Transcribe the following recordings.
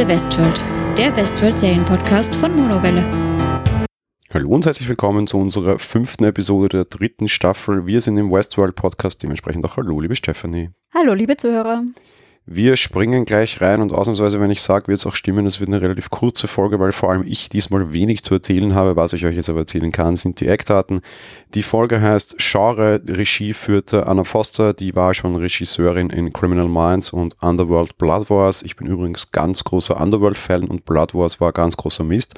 Monowelle Westworld, der Westworld-Serienpodcast von Monowelle. Hallo und herzlich willkommen zu unserer fünften Episode der dritten Staffel. Wir sind im Westworld Podcast, dementsprechend auch Hallo, liebe Stephanie. Hallo, liebe Zuhörer. Wir springen gleich rein und ausnahmsweise, wenn ich sage, wird es auch stimmen, es wird eine relativ kurze Folge, weil vor allem ich diesmal wenig zu erzählen habe. Was ich euch jetzt aber erzählen kann, sind die Eckdaten. Die Folge heißt Genre, Regie führte Anna Foster, die war schon Regisseurin in Criminal Minds und Underworld Blood Wars. Ich bin übrigens ganz großer Underworld-Fan und Blood Wars war ganz großer Mist.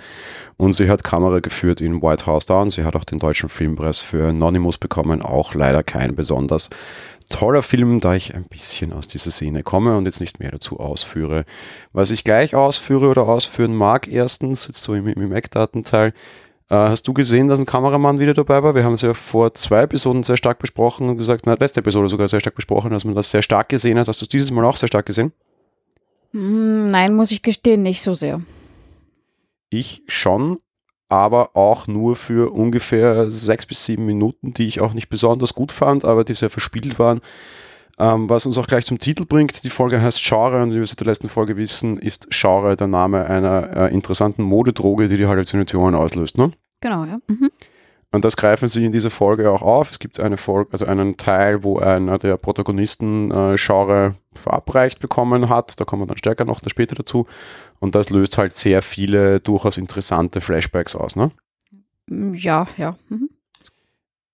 Und sie hat Kamera geführt in White House Down. Sie hat auch den deutschen Filmpreis für Anonymous bekommen, auch leider kein besonders toller Film, da ich ein bisschen aus dieser Szene komme und jetzt nicht mehr dazu ausführe. Was ich gleich ausführe oder ausführen mag, erstens, jetzt so im, im Eckdatenteil, äh, hast du gesehen, dass ein Kameramann wieder dabei war? Wir haben es ja vor zwei Episoden sehr stark besprochen und gesagt, na, letzte Episode sogar sehr stark besprochen, dass man das sehr stark gesehen hat. Hast du es dieses Mal auch sehr stark gesehen? Hm, nein, muss ich gestehen, nicht so sehr. Ich schon, aber auch nur für ungefähr sechs bis sieben Minuten, die ich auch nicht besonders gut fand, aber die sehr verspielt waren. Ähm, was uns auch gleich zum Titel bringt, die Folge heißt Genre und wie wir seit der letzten Folge wissen, ist Genre der Name einer äh, interessanten Modedroge, die die Halluzinationen auslöst. Ne? Genau, ja. Mhm. Und das greifen sie in dieser Folge auch auf. Es gibt eine Folge, also einen Teil, wo einer der Protagonisten äh, Genre verabreicht bekommen hat. Da kommen wir dann stärker noch da später dazu. Und das löst halt sehr viele durchaus interessante Flashbacks aus, ne? Ja, ja. Mhm.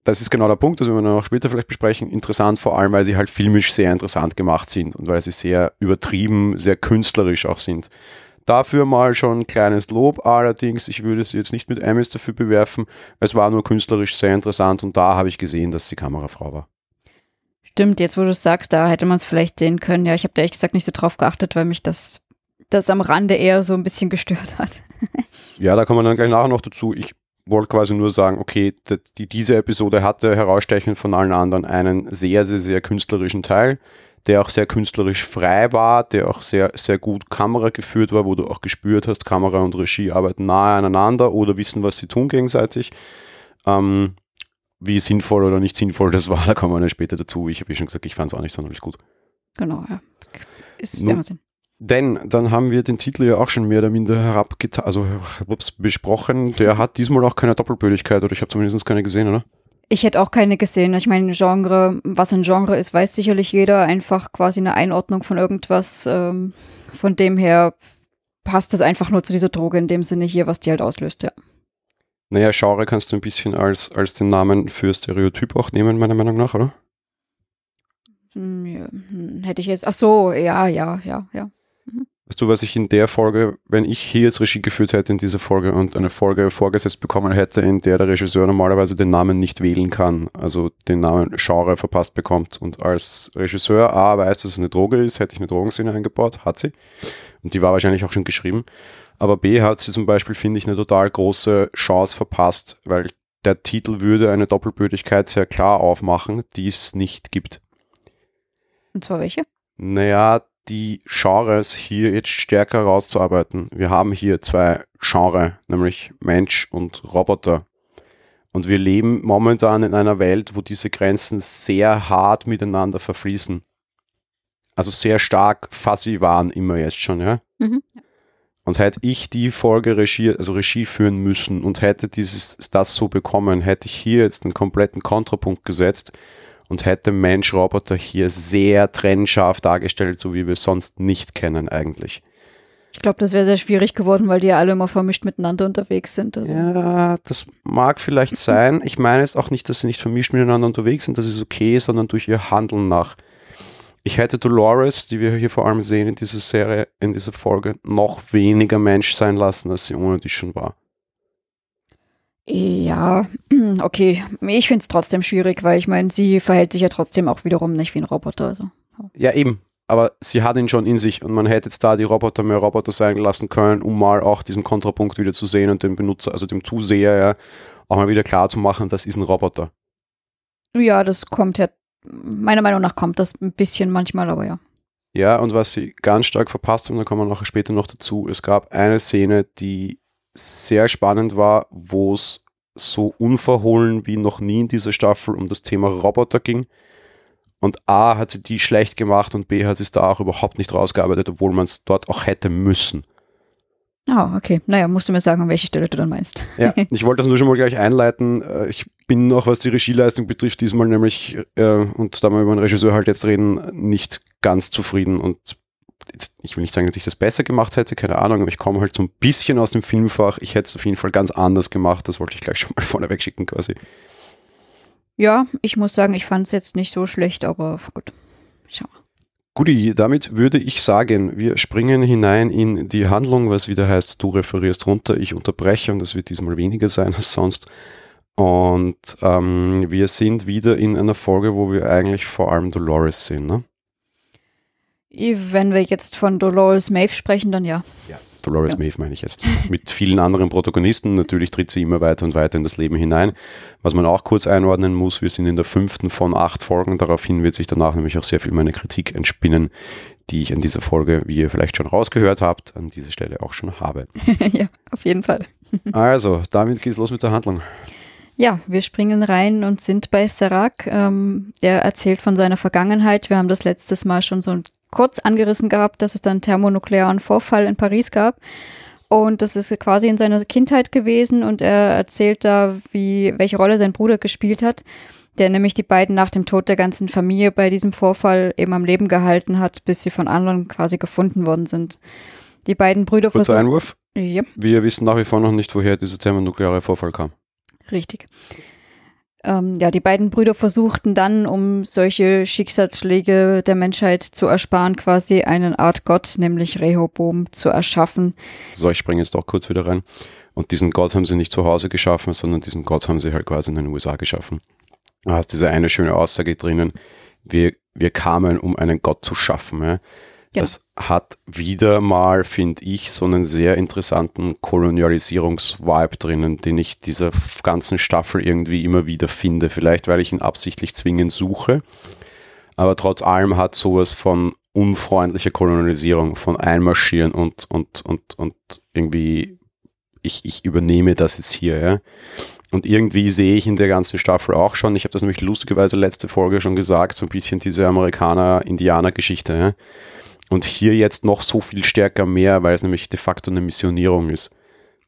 Das ist genau der Punkt, das werden wir noch später vielleicht besprechen. Interessant vor allem, weil sie halt filmisch sehr interessant gemacht sind und weil sie sehr übertrieben, sehr künstlerisch auch sind. Dafür mal schon ein kleines Lob. Allerdings, ich würde sie jetzt nicht mit Emmys dafür bewerfen. Es war nur künstlerisch sehr interessant und da habe ich gesehen, dass sie Kamerafrau war. Stimmt, jetzt wo du es sagst, da hätte man es vielleicht sehen können. Ja, ich habe da ehrlich gesagt nicht so drauf geachtet, weil mich das, das am Rande eher so ein bisschen gestört hat. ja, da kommen wir dann gleich nachher noch dazu. Ich wollte quasi nur sagen, okay, die, diese Episode hatte herausstechend von allen anderen einen sehr, sehr, sehr künstlerischen Teil der auch sehr künstlerisch frei war, der auch sehr, sehr gut Kamera geführt war, wo du auch gespürt hast, Kamera und Regie arbeiten nahe aneinander oder wissen, was sie tun gegenseitig. Ähm, wie sinnvoll oder nicht sinnvoll das war, da kommen wir dann später dazu. Ich habe ja schon gesagt, ich fand es auch nicht sonderlich gut. Genau, ja. Ist Nun, denn dann haben wir den Titel ja auch schon mehr oder minder herabgetan, also ups, besprochen. Der hat diesmal auch keine Doppelbödigkeit oder ich habe zumindest keine gesehen, oder? Ich hätte auch keine gesehen. Ich meine, Genre, was ein Genre ist, weiß sicherlich jeder. Einfach quasi eine Einordnung von irgendwas. Ähm, von dem her passt das einfach nur zu dieser Droge in dem Sinne hier, was die halt auslöst, ja. Naja, Genre kannst du ein bisschen als, als den Namen für Stereotyp auch nehmen, meiner Meinung nach, oder? Hm, hm, hätte ich jetzt. Ach so, ja, ja, ja, ja. Weißt du, was ich in der Folge, wenn ich hier jetzt Regie geführt hätte in dieser Folge und eine Folge vorgesetzt bekommen hätte, in der der Regisseur normalerweise den Namen nicht wählen kann, also den Namen Genre verpasst bekommt und als Regisseur A weiß, dass es eine Droge ist, hätte ich eine Drogenszene eingebaut, hat sie. Und die war wahrscheinlich auch schon geschrieben. Aber B hat sie zum Beispiel, finde ich, eine total große Chance verpasst, weil der Titel würde eine Doppelbödigkeit sehr klar aufmachen, die es nicht gibt. Und zwar welche? Naja, die Genres hier jetzt stärker rauszuarbeiten. Wir haben hier zwei Genres, nämlich Mensch und Roboter. Und wir leben momentan in einer Welt, wo diese Grenzen sehr hart miteinander verfließen. Also sehr stark fuzzy waren immer jetzt schon, ja. Mhm. Und hätte ich die Folge Regie, also Regie führen müssen und hätte dieses, das so bekommen, hätte ich hier jetzt einen kompletten Kontrapunkt gesetzt und hätte Mensch-Roboter hier sehr trennscharf dargestellt, so wie wir es sonst nicht kennen eigentlich. Ich glaube, das wäre sehr schwierig geworden, weil die ja alle immer vermischt miteinander unterwegs sind. Also. Ja, das mag vielleicht sein. Ich meine jetzt auch nicht, dass sie nicht vermischt miteinander unterwegs sind, das ist okay, sondern durch ihr Handeln nach. Ich hätte Dolores, die wir hier vor allem sehen in dieser Serie, in dieser Folge, noch weniger Mensch sein lassen, als sie ohne die schon war. Ja, okay. Ich finde es trotzdem schwierig, weil ich meine, sie verhält sich ja trotzdem auch wiederum nicht wie ein Roboter. Also. Ja, eben. Aber sie hat ihn schon in sich und man hätte jetzt da die Roboter mehr Roboter sein lassen können, um mal auch diesen Kontrapunkt wieder zu sehen und dem Benutzer, also dem Zuseher ja, auch mal wieder klar zu machen, das ist ein Roboter. Ja, das kommt ja, meiner Meinung nach kommt das ein bisschen manchmal, aber ja. Ja, und was sie ganz stark verpasst haben, da kommen wir nachher später noch dazu, es gab eine Szene, die sehr spannend war, wo es so unverhohlen wie noch nie in dieser Staffel um das Thema Roboter ging Und A hat sie die schlecht gemacht und B hat sie es da auch überhaupt nicht rausgearbeitet, obwohl man es dort auch hätte müssen. Ah, okay. Naja, musst du mir sagen, an welche Stelle du dann meinst. Ja, ich wollte das nur schon mal gleich einleiten. Äh, ich bin noch, was die Regieleistung betrifft, diesmal nämlich, äh, und da wir über den Regisseur halt jetzt reden, nicht ganz zufrieden und ich will nicht sagen, dass ich das besser gemacht hätte, keine Ahnung, aber ich komme halt so ein bisschen aus dem Filmfach. Ich hätte es auf jeden Fall ganz anders gemacht. Das wollte ich gleich schon mal vorneweg schicken quasi. Ja, ich muss sagen, ich fand es jetzt nicht so schlecht, aber gut. Schau mal. Guti, damit würde ich sagen, wir springen hinein in die Handlung, was wieder heißt, du referierst runter, ich unterbreche und das wird diesmal weniger sein als sonst. Und ähm, wir sind wieder in einer Folge, wo wir eigentlich vor allem Dolores sehen, ne? Wenn wir jetzt von Dolores Maeve sprechen, dann ja. Ja. Dolores ja. Maeve meine ich jetzt. Mit vielen anderen Protagonisten. Natürlich tritt sie immer weiter und weiter in das Leben hinein. Was man auch kurz einordnen muss, wir sind in der fünften von acht Folgen. Daraufhin wird sich danach nämlich auch sehr viel meine Kritik entspinnen, die ich in dieser Folge, wie ihr vielleicht schon rausgehört habt, an dieser Stelle auch schon habe. ja, auf jeden Fall. also, damit geht's los mit der Handlung. Ja, wir springen rein und sind bei Serac. Ähm, der erzählt von seiner Vergangenheit. Wir haben das letztes Mal schon so kurz angerissen gehabt, dass es dann thermonuklearen Vorfall in Paris gab. Und das ist quasi in seiner Kindheit gewesen und er erzählt da, wie, welche Rolle sein Bruder gespielt hat, der nämlich die beiden nach dem Tod der ganzen Familie bei diesem Vorfall eben am Leben gehalten hat, bis sie von anderen quasi gefunden worden sind. Die beiden Brüder Kurzer Einwurf. Ja. Wir wissen nach wie vor noch nicht, woher dieser thermonukleare Vorfall kam. Richtig. Ähm, ja, die beiden Brüder versuchten dann, um solche Schicksalsschläge der Menschheit zu ersparen, quasi eine Art Gott, nämlich Rehoboam, zu erschaffen. So, ich springe jetzt doch kurz wieder rein. Und diesen Gott haben sie nicht zu Hause geschaffen, sondern diesen Gott haben sie halt quasi in den USA geschaffen. Du hast diese eine schöne Aussage drinnen, wir, wir kamen, um einen Gott zu schaffen. Ja? Genau. Das hat wieder mal, finde ich, so einen sehr interessanten Kolonialisierungsvibe drinnen, den ich dieser ganzen Staffel irgendwie immer wieder finde. Vielleicht, weil ich ihn absichtlich zwingend suche. Aber trotz allem hat sowas von unfreundlicher Kolonialisierung, von Einmarschieren und, und, und, und irgendwie, ich, ich übernehme das jetzt hier. Ja. Und irgendwie sehe ich in der ganzen Staffel auch schon, ich habe das nämlich lustigerweise letzte Folge schon gesagt, so ein bisschen diese Amerikaner-Indianer-Geschichte. Ja und hier jetzt noch so viel stärker mehr, weil es nämlich de facto eine Missionierung ist.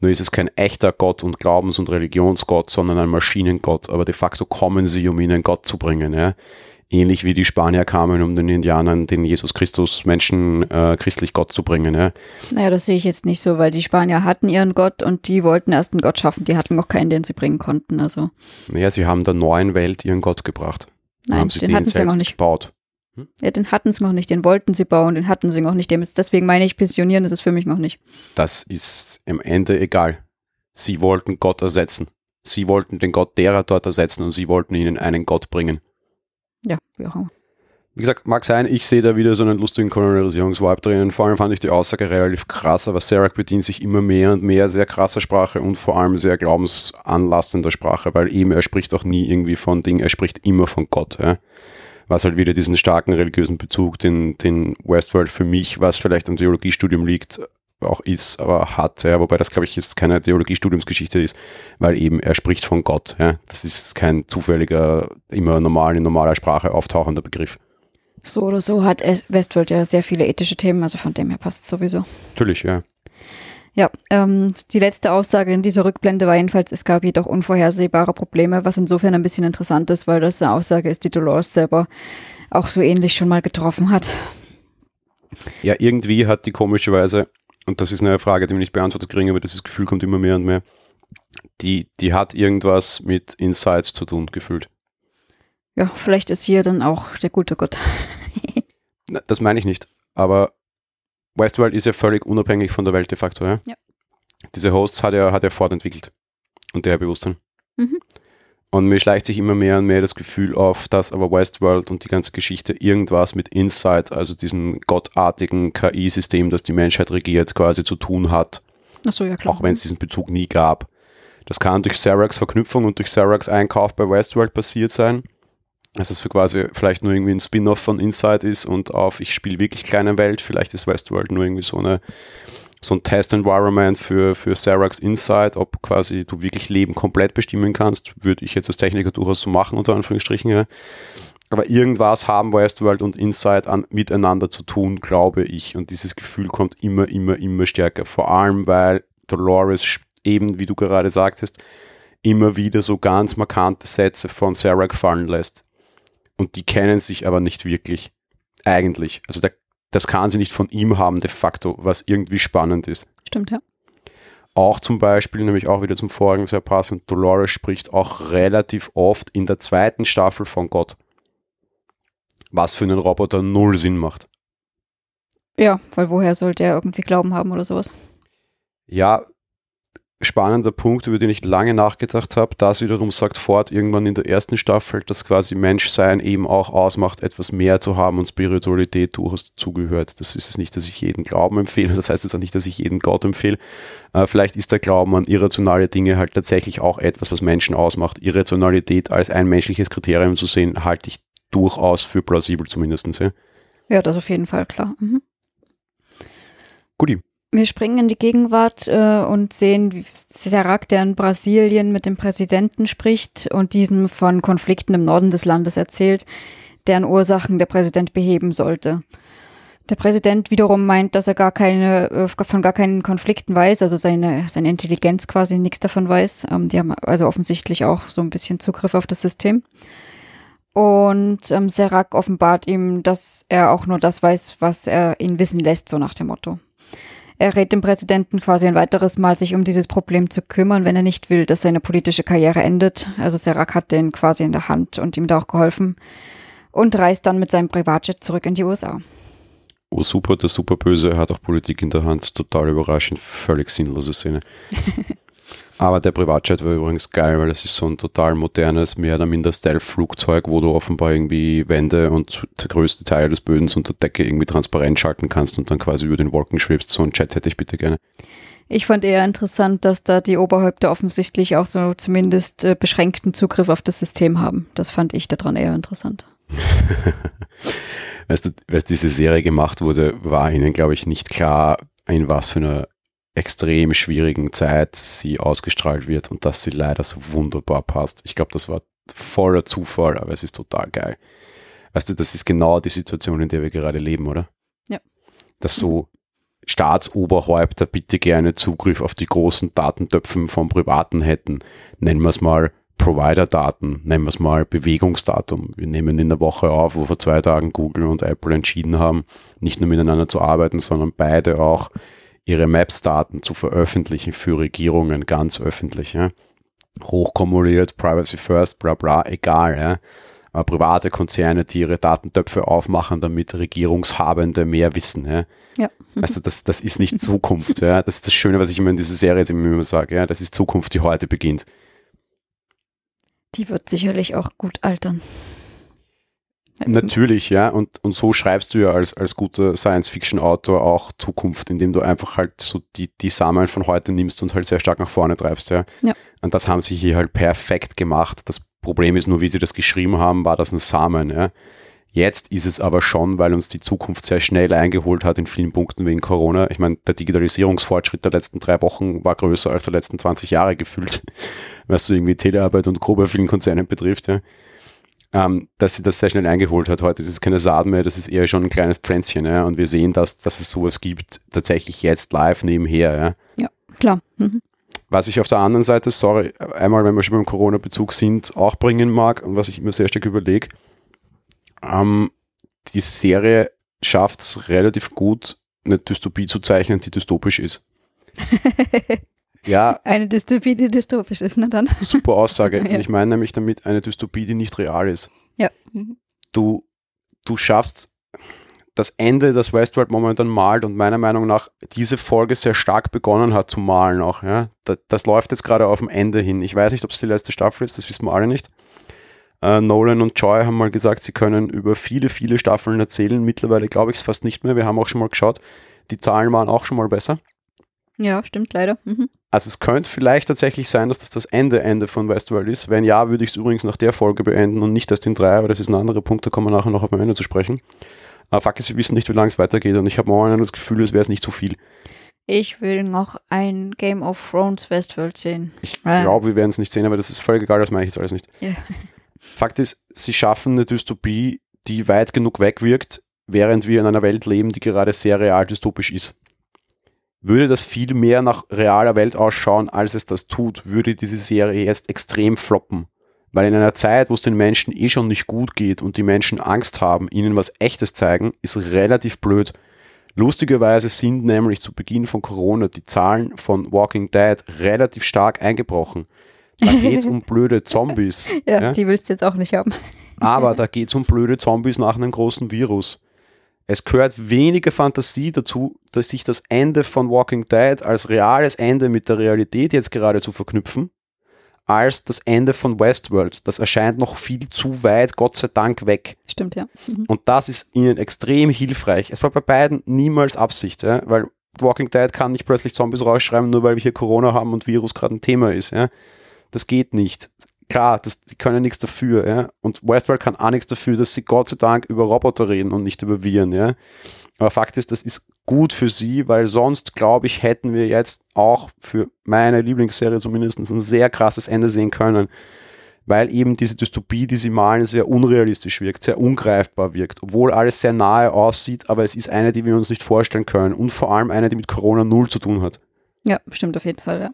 Nur ist es kein echter Gott und Glaubens- und Religionsgott, sondern ein Maschinengott. Aber de facto kommen sie, um ihnen Gott zu bringen. Ja? Ähnlich wie die Spanier kamen, um den Indianern den Jesus Christus Menschen äh, christlich Gott zu bringen. Ja? Naja, das sehe ich jetzt nicht so, weil die Spanier hatten ihren Gott und die wollten erst einen Gott schaffen. Die hatten noch keinen, den sie bringen konnten. Also. Naja, sie haben der neuen Welt ihren Gott gebracht. Nein, haben sie den, den hatten sie ja noch nicht. gebaut. Hm? Ja, den hatten sie noch nicht, den wollten sie bauen, den hatten sie noch nicht. Deswegen meine ich, pensionieren ist es für mich noch nicht. Das ist am Ende egal. Sie wollten Gott ersetzen. Sie wollten den Gott derer dort ersetzen und sie wollten ihnen einen Gott bringen. Ja, wie auch immer. Wie gesagt, mag sein, ich sehe da wieder so einen lustigen Kolonialisierungsvibe drinnen. Vor allem fand ich die Aussage relativ krass, aber Serac bedient sich immer mehr und mehr sehr krasser Sprache und vor allem sehr glaubensanlassender Sprache, weil eben er spricht auch nie irgendwie von Ding, er spricht immer von Gott. Ja was halt wieder diesen starken religiösen Bezug, den, den Westworld für mich, was vielleicht am Theologiestudium liegt, auch ist, aber hat, ja, wobei das glaube ich jetzt keine Theologiestudiumsgeschichte ist, weil eben er spricht von Gott. Ja. Das ist kein zufälliger, immer normal in normaler Sprache auftauchender Begriff. So oder so hat Westworld ja sehr viele ethische Themen, also von dem her passt es sowieso. Natürlich, ja. Ja, ähm, die letzte Aussage in dieser Rückblende war jedenfalls, es gab jedoch unvorhersehbare Probleme, was insofern ein bisschen interessant ist, weil das eine Aussage ist, die Dolores selber auch so ähnlich schon mal getroffen hat. Ja, irgendwie hat die komischerweise, und das ist eine Frage, die wir nicht beantwortet kriegen, aber das Gefühl kommt immer mehr und mehr, die, die hat irgendwas mit Insights zu tun, gefühlt. Ja, vielleicht ist hier dann auch der gute Gott. das meine ich nicht, aber Westworld ist ja völlig unabhängig von der Welt de facto, ja? ja. Diese Hosts hat er, hat er fortentwickelt und der Bewusstsein. Mhm. Und mir schleicht sich immer mehr und mehr das Gefühl auf, dass aber Westworld und die ganze Geschichte irgendwas mit Insight, also diesen gottartigen KI-System, das die Menschheit regiert, quasi zu tun hat. Ach so, ja klar. Auch wenn es diesen Bezug nie gab. Das kann durch Seracs Verknüpfung und durch Seracs Einkauf bei Westworld passiert sein dass es für quasi vielleicht nur irgendwie ein Spin-off von Inside ist und auf ich spiele wirklich kleine Welt, vielleicht ist Westworld nur irgendwie so eine so ein Test-Environment für, für Seracs Inside, ob quasi du wirklich Leben komplett bestimmen kannst, würde ich jetzt als Techniker durchaus so machen, unter Anführungsstrichen. Ja. Aber irgendwas haben Westworld und Inside an, miteinander zu tun, glaube ich. Und dieses Gefühl kommt immer, immer, immer stärker. Vor allem, weil Dolores eben, wie du gerade sagtest, immer wieder so ganz markante Sätze von Sarah fallen lässt. Und die kennen sich aber nicht wirklich. Eigentlich. Also der, das kann sie nicht von ihm haben, de facto, was irgendwie spannend ist. Stimmt, ja. Auch zum Beispiel, nämlich auch wieder zum vorigen sehr passend, Dolores spricht auch relativ oft in der zweiten Staffel von Gott. Was für einen Roboter null Sinn macht. Ja, weil woher sollte er irgendwie Glauben haben oder sowas? Ja, spannender Punkt, über den ich lange nachgedacht habe. Das wiederum sagt Ford irgendwann in der ersten Staffel, dass quasi Menschsein eben auch ausmacht, etwas mehr zu haben und Spiritualität durchaus zugehört. Das ist es nicht, dass ich jeden Glauben empfehle. Das heißt jetzt auch nicht, dass ich jeden Gott empfehle. Äh, vielleicht ist der Glauben an irrationale Dinge halt tatsächlich auch etwas, was Menschen ausmacht. Irrationalität als ein menschliches Kriterium zu sehen, halte ich durchaus für plausibel zumindest. Ja, ja das auf jeden Fall, klar. Mhm. Guti. Wir springen in die Gegenwart äh, und sehen, wie Serac, der in Brasilien mit dem Präsidenten spricht und diesem von Konflikten im Norden des Landes erzählt, deren Ursachen der Präsident beheben sollte. Der Präsident wiederum meint, dass er gar keine, äh, von gar keinen Konflikten weiß, also seine, seine Intelligenz quasi nichts davon weiß. Ähm, die haben also offensichtlich auch so ein bisschen Zugriff auf das System. Und ähm, Serac offenbart ihm, dass er auch nur das weiß, was er ihn wissen lässt, so nach dem Motto. Er rät dem Präsidenten quasi ein weiteres Mal, sich um dieses Problem zu kümmern, wenn er nicht will, dass seine politische Karriere endet. Also Serac hat den quasi in der Hand und ihm da auch geholfen und reist dann mit seinem Privatjet zurück in die USA. Oh super, der Superböse hat auch Politik in der Hand. Total überraschend, völlig sinnlose Szene. Aber der Privatjet war übrigens geil, weil das ist so ein total modernes, mehr oder minder Stealth-Flugzeug, wo du offenbar irgendwie Wände und der größte Teil des Bödens unter Decke irgendwie transparent schalten kannst und dann quasi über den Wolken schwebst. So ein Jet hätte ich bitte gerne. Ich fand eher interessant, dass da die Oberhäupter offensichtlich auch so zumindest äh, beschränkten Zugriff auf das System haben. Das fand ich daran eher interessant. weißt du, als diese Serie gemacht wurde, war ihnen, glaube ich, nicht klar, in was für einer extrem schwierigen Zeit sie ausgestrahlt wird und dass sie leider so wunderbar passt. Ich glaube, das war voller Zufall, aber es ist total geil. Weißt du, das ist genau die Situation, in der wir gerade leben, oder? Ja. Dass so Staatsoberhäupter bitte gerne Zugriff auf die großen Datentöpfen von Privaten hätten. Nennen wir es mal Provider-Daten, nennen wir es mal Bewegungsdatum. Wir nehmen in der Woche auf, wo vor zwei Tagen Google und Apple entschieden haben, nicht nur miteinander zu arbeiten, sondern beide auch ihre Maps-Daten zu veröffentlichen für Regierungen ganz öffentlich. Ja. Hochkumuliert, Privacy First, bla bla, egal. Ja. Aber private Konzerne, die ihre Datentöpfe aufmachen, damit Regierungshabende mehr wissen. Ja. ja. Also das, das ist nicht Zukunft. ja. Das ist das Schöne, was ich immer in dieser Serie jetzt immer sage. Ja. Das ist Zukunft, die heute beginnt. Die wird sicherlich auch gut altern. Natürlich, ja. Und, und so schreibst du ja als, als guter Science-Fiction-Autor auch Zukunft, indem du einfach halt so die, die Samen von heute nimmst und halt sehr stark nach vorne treibst, ja. ja. Und das haben sie hier halt perfekt gemacht. Das Problem ist nur, wie sie das geschrieben haben, war das ein Samen, ja. Jetzt ist es aber schon, weil uns die Zukunft sehr schnell eingeholt hat in vielen Punkten wegen Corona. Ich meine, der Digitalisierungsfortschritt der letzten drei Wochen war größer als der letzten 20 Jahre gefühlt, was so irgendwie Telearbeit und Co. bei vielen Konzernen betrifft, ja ähm, dass sie das sehr schnell eingeholt hat. Heute ist es keine Saat mehr, das ist eher schon ein kleines Pflänzchen. Ja? Und wir sehen, dass, dass es sowas gibt, tatsächlich jetzt live nebenher. Ja, ja klar. Mhm. Was ich auf der anderen Seite, sorry, einmal, wenn wir schon beim Corona-Bezug sind, auch bringen mag und was ich immer sehr stark überlege, ähm, die Serie schafft es relativ gut, eine Dystopie zu zeichnen, die dystopisch ist. Ja. Eine Dystopie, die dystopisch ist, ne dann? Super Aussage. ja. Ich meine nämlich damit eine Dystopie, die nicht real ist. Ja. Du, du schaffst das Ende, das Westworld momentan malt und meiner Meinung nach diese Folge sehr stark begonnen hat zu malen auch. Ja? Das, das läuft jetzt gerade auf dem Ende hin. Ich weiß nicht, ob es die letzte Staffel ist, das wissen wir alle nicht. Uh, Nolan und Joy haben mal gesagt, sie können über viele, viele Staffeln erzählen. Mittlerweile glaube ich es fast nicht mehr. Wir haben auch schon mal geschaut. Die Zahlen waren auch schon mal besser. Ja, stimmt leider. Mhm. Also es könnte vielleicht tatsächlich sein, dass das das Ende, Ende von Westworld ist. Wenn ja, würde ich es übrigens nach der Folge beenden und nicht erst in drei, aber das ist ein anderer Punkt, da kommen wir nachher noch am Ende zu sprechen. Aber Fakt ist, wir wissen nicht, wie lange es weitergeht und ich habe momentan das Gefühl, es wäre es nicht zu viel. Ich will noch ein Game of Thrones Westworld sehen. Ich glaube, wir werden es nicht sehen, aber das ist völlig egal, das meine ich jetzt alles nicht. Ja. Fakt ist, sie schaffen eine Dystopie, die weit genug wegwirkt, während wir in einer Welt leben, die gerade sehr real dystopisch ist. Würde das viel mehr nach realer Welt ausschauen, als es das tut, würde diese Serie jetzt extrem floppen. Weil in einer Zeit, wo es den Menschen eh schon nicht gut geht und die Menschen Angst haben, ihnen was Echtes zeigen, ist relativ blöd. Lustigerweise sind nämlich zu Beginn von Corona die Zahlen von Walking Dead relativ stark eingebrochen. Da geht es um blöde Zombies. ja, ja, die willst du jetzt auch nicht haben. Aber da geht es um blöde Zombies nach einem großen Virus. Es gehört weniger Fantasie dazu, dass sich das Ende von Walking Dead als reales Ende mit der Realität jetzt gerade zu verknüpfen als das Ende von Westworld. Das erscheint noch viel zu weit, Gott sei Dank, weg. Stimmt, ja. Mhm. Und das ist ihnen extrem hilfreich. Es war bei beiden niemals Absicht, ja? weil Walking Dead kann nicht plötzlich Zombies rausschreiben, nur weil wir hier Corona haben und Virus gerade ein Thema ist. Ja? Das geht nicht. Klar, das, die können nichts dafür. Ja? Und Westworld kann auch nichts dafür, dass sie Gott sei Dank über Roboter reden und nicht über Viren. Ja? Aber Fakt ist, das ist gut für sie, weil sonst, glaube ich, hätten wir jetzt auch für meine Lieblingsserie zumindest ein sehr krasses Ende sehen können. Weil eben diese Dystopie, die sie malen, sehr unrealistisch wirkt, sehr ungreifbar wirkt, obwohl alles sehr nahe aussieht, aber es ist eine, die wir uns nicht vorstellen können und vor allem eine, die mit Corona null zu tun hat. Ja, stimmt auf jeden Fall, ja.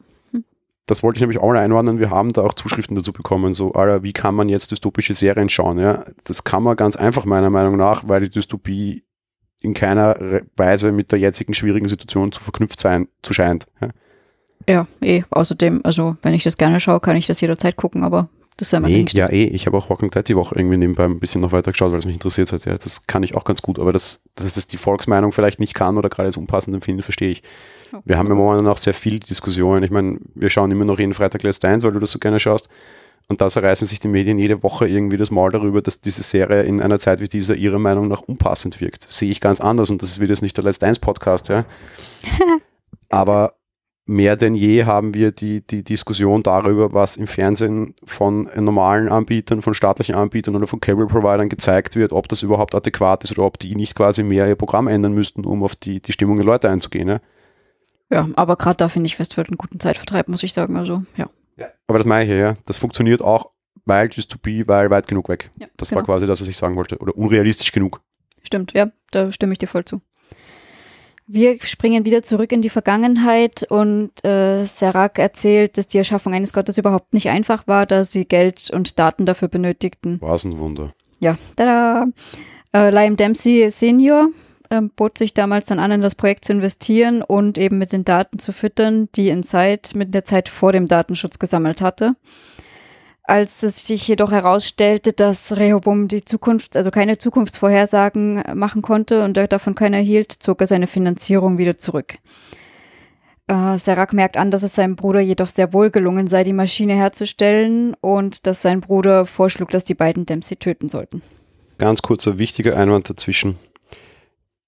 Das wollte ich nämlich auch mal einordnen. Wir haben da auch Zuschriften dazu bekommen, so, Alter, wie kann man jetzt dystopische Serien schauen? Ja, das kann man ganz einfach meiner Meinung nach, weil die Dystopie in keiner Weise mit der jetzigen schwierigen Situation zu verknüpft sein zu scheint. Ja, ja eh. Außerdem, also wenn ich das gerne schaue, kann ich das jederzeit gucken, aber das ist ja nee, Ja, eh. Ich habe auch Walking Dead die Woche irgendwie nebenbei ein bisschen noch weiter geschaut, weil es mich interessiert hat. Ja, das kann ich auch ganz gut, aber das, dass es die Volksmeinung vielleicht nicht kann oder gerade so unpassend empfinden, verstehe ich. Okay. Wir haben ja momentan auch sehr viel Diskussionen. Ich meine, wir schauen immer noch jeden Freitag Let's Dance, weil du das so gerne schaust. Und da zerreißen sich die Medien jede Woche irgendwie das Mal darüber, dass diese Serie in einer Zeit wie dieser ihrer Meinung nach unpassend wirkt. Sehe ich ganz anders und das ist wieder jetzt nicht der Let's Dance Podcast, ja. Aber mehr denn je haben wir die, die Diskussion darüber, was im Fernsehen von normalen Anbietern, von staatlichen Anbietern oder von Cable-Providern gezeigt wird, ob das überhaupt adäquat ist oder ob die nicht quasi mehr ihr Programm ändern müssten, um auf die, die Stimmung der Leute einzugehen. Ja, ja aber gerade da finde ich Westworld einen guten Zeitvertreib, muss ich sagen. Also, ja. Ja. Aber das meine ich ja, das funktioniert auch, weil Dystopie, weil weit genug weg. Ja, das genau. war quasi das, was ich sagen wollte. Oder unrealistisch genug. Stimmt, ja, da stimme ich dir voll zu. Wir springen wieder zurück in die Vergangenheit und äh, Serac erzählt, dass die Erschaffung eines Gottes überhaupt nicht einfach war, da sie Geld und Daten dafür benötigten. War es ein Wunder. Ja, tada! Äh, Liam Dempsey Senior ähm, bot sich damals dann an, in das Projekt zu investieren und eben mit den Daten zu füttern, die in Zeit, mit der Zeit vor dem Datenschutz gesammelt hatte. Als es sich jedoch herausstellte, dass Rehoboam die Zukunft, also keine Zukunftsvorhersagen machen konnte und er davon keine erhielt, zog er seine Finanzierung wieder zurück. Äh, Serac merkt an, dass es seinem Bruder jedoch sehr wohl gelungen sei, die Maschine herzustellen und dass sein Bruder vorschlug, dass die beiden Dempsey töten sollten. Ganz kurzer wichtiger Einwand dazwischen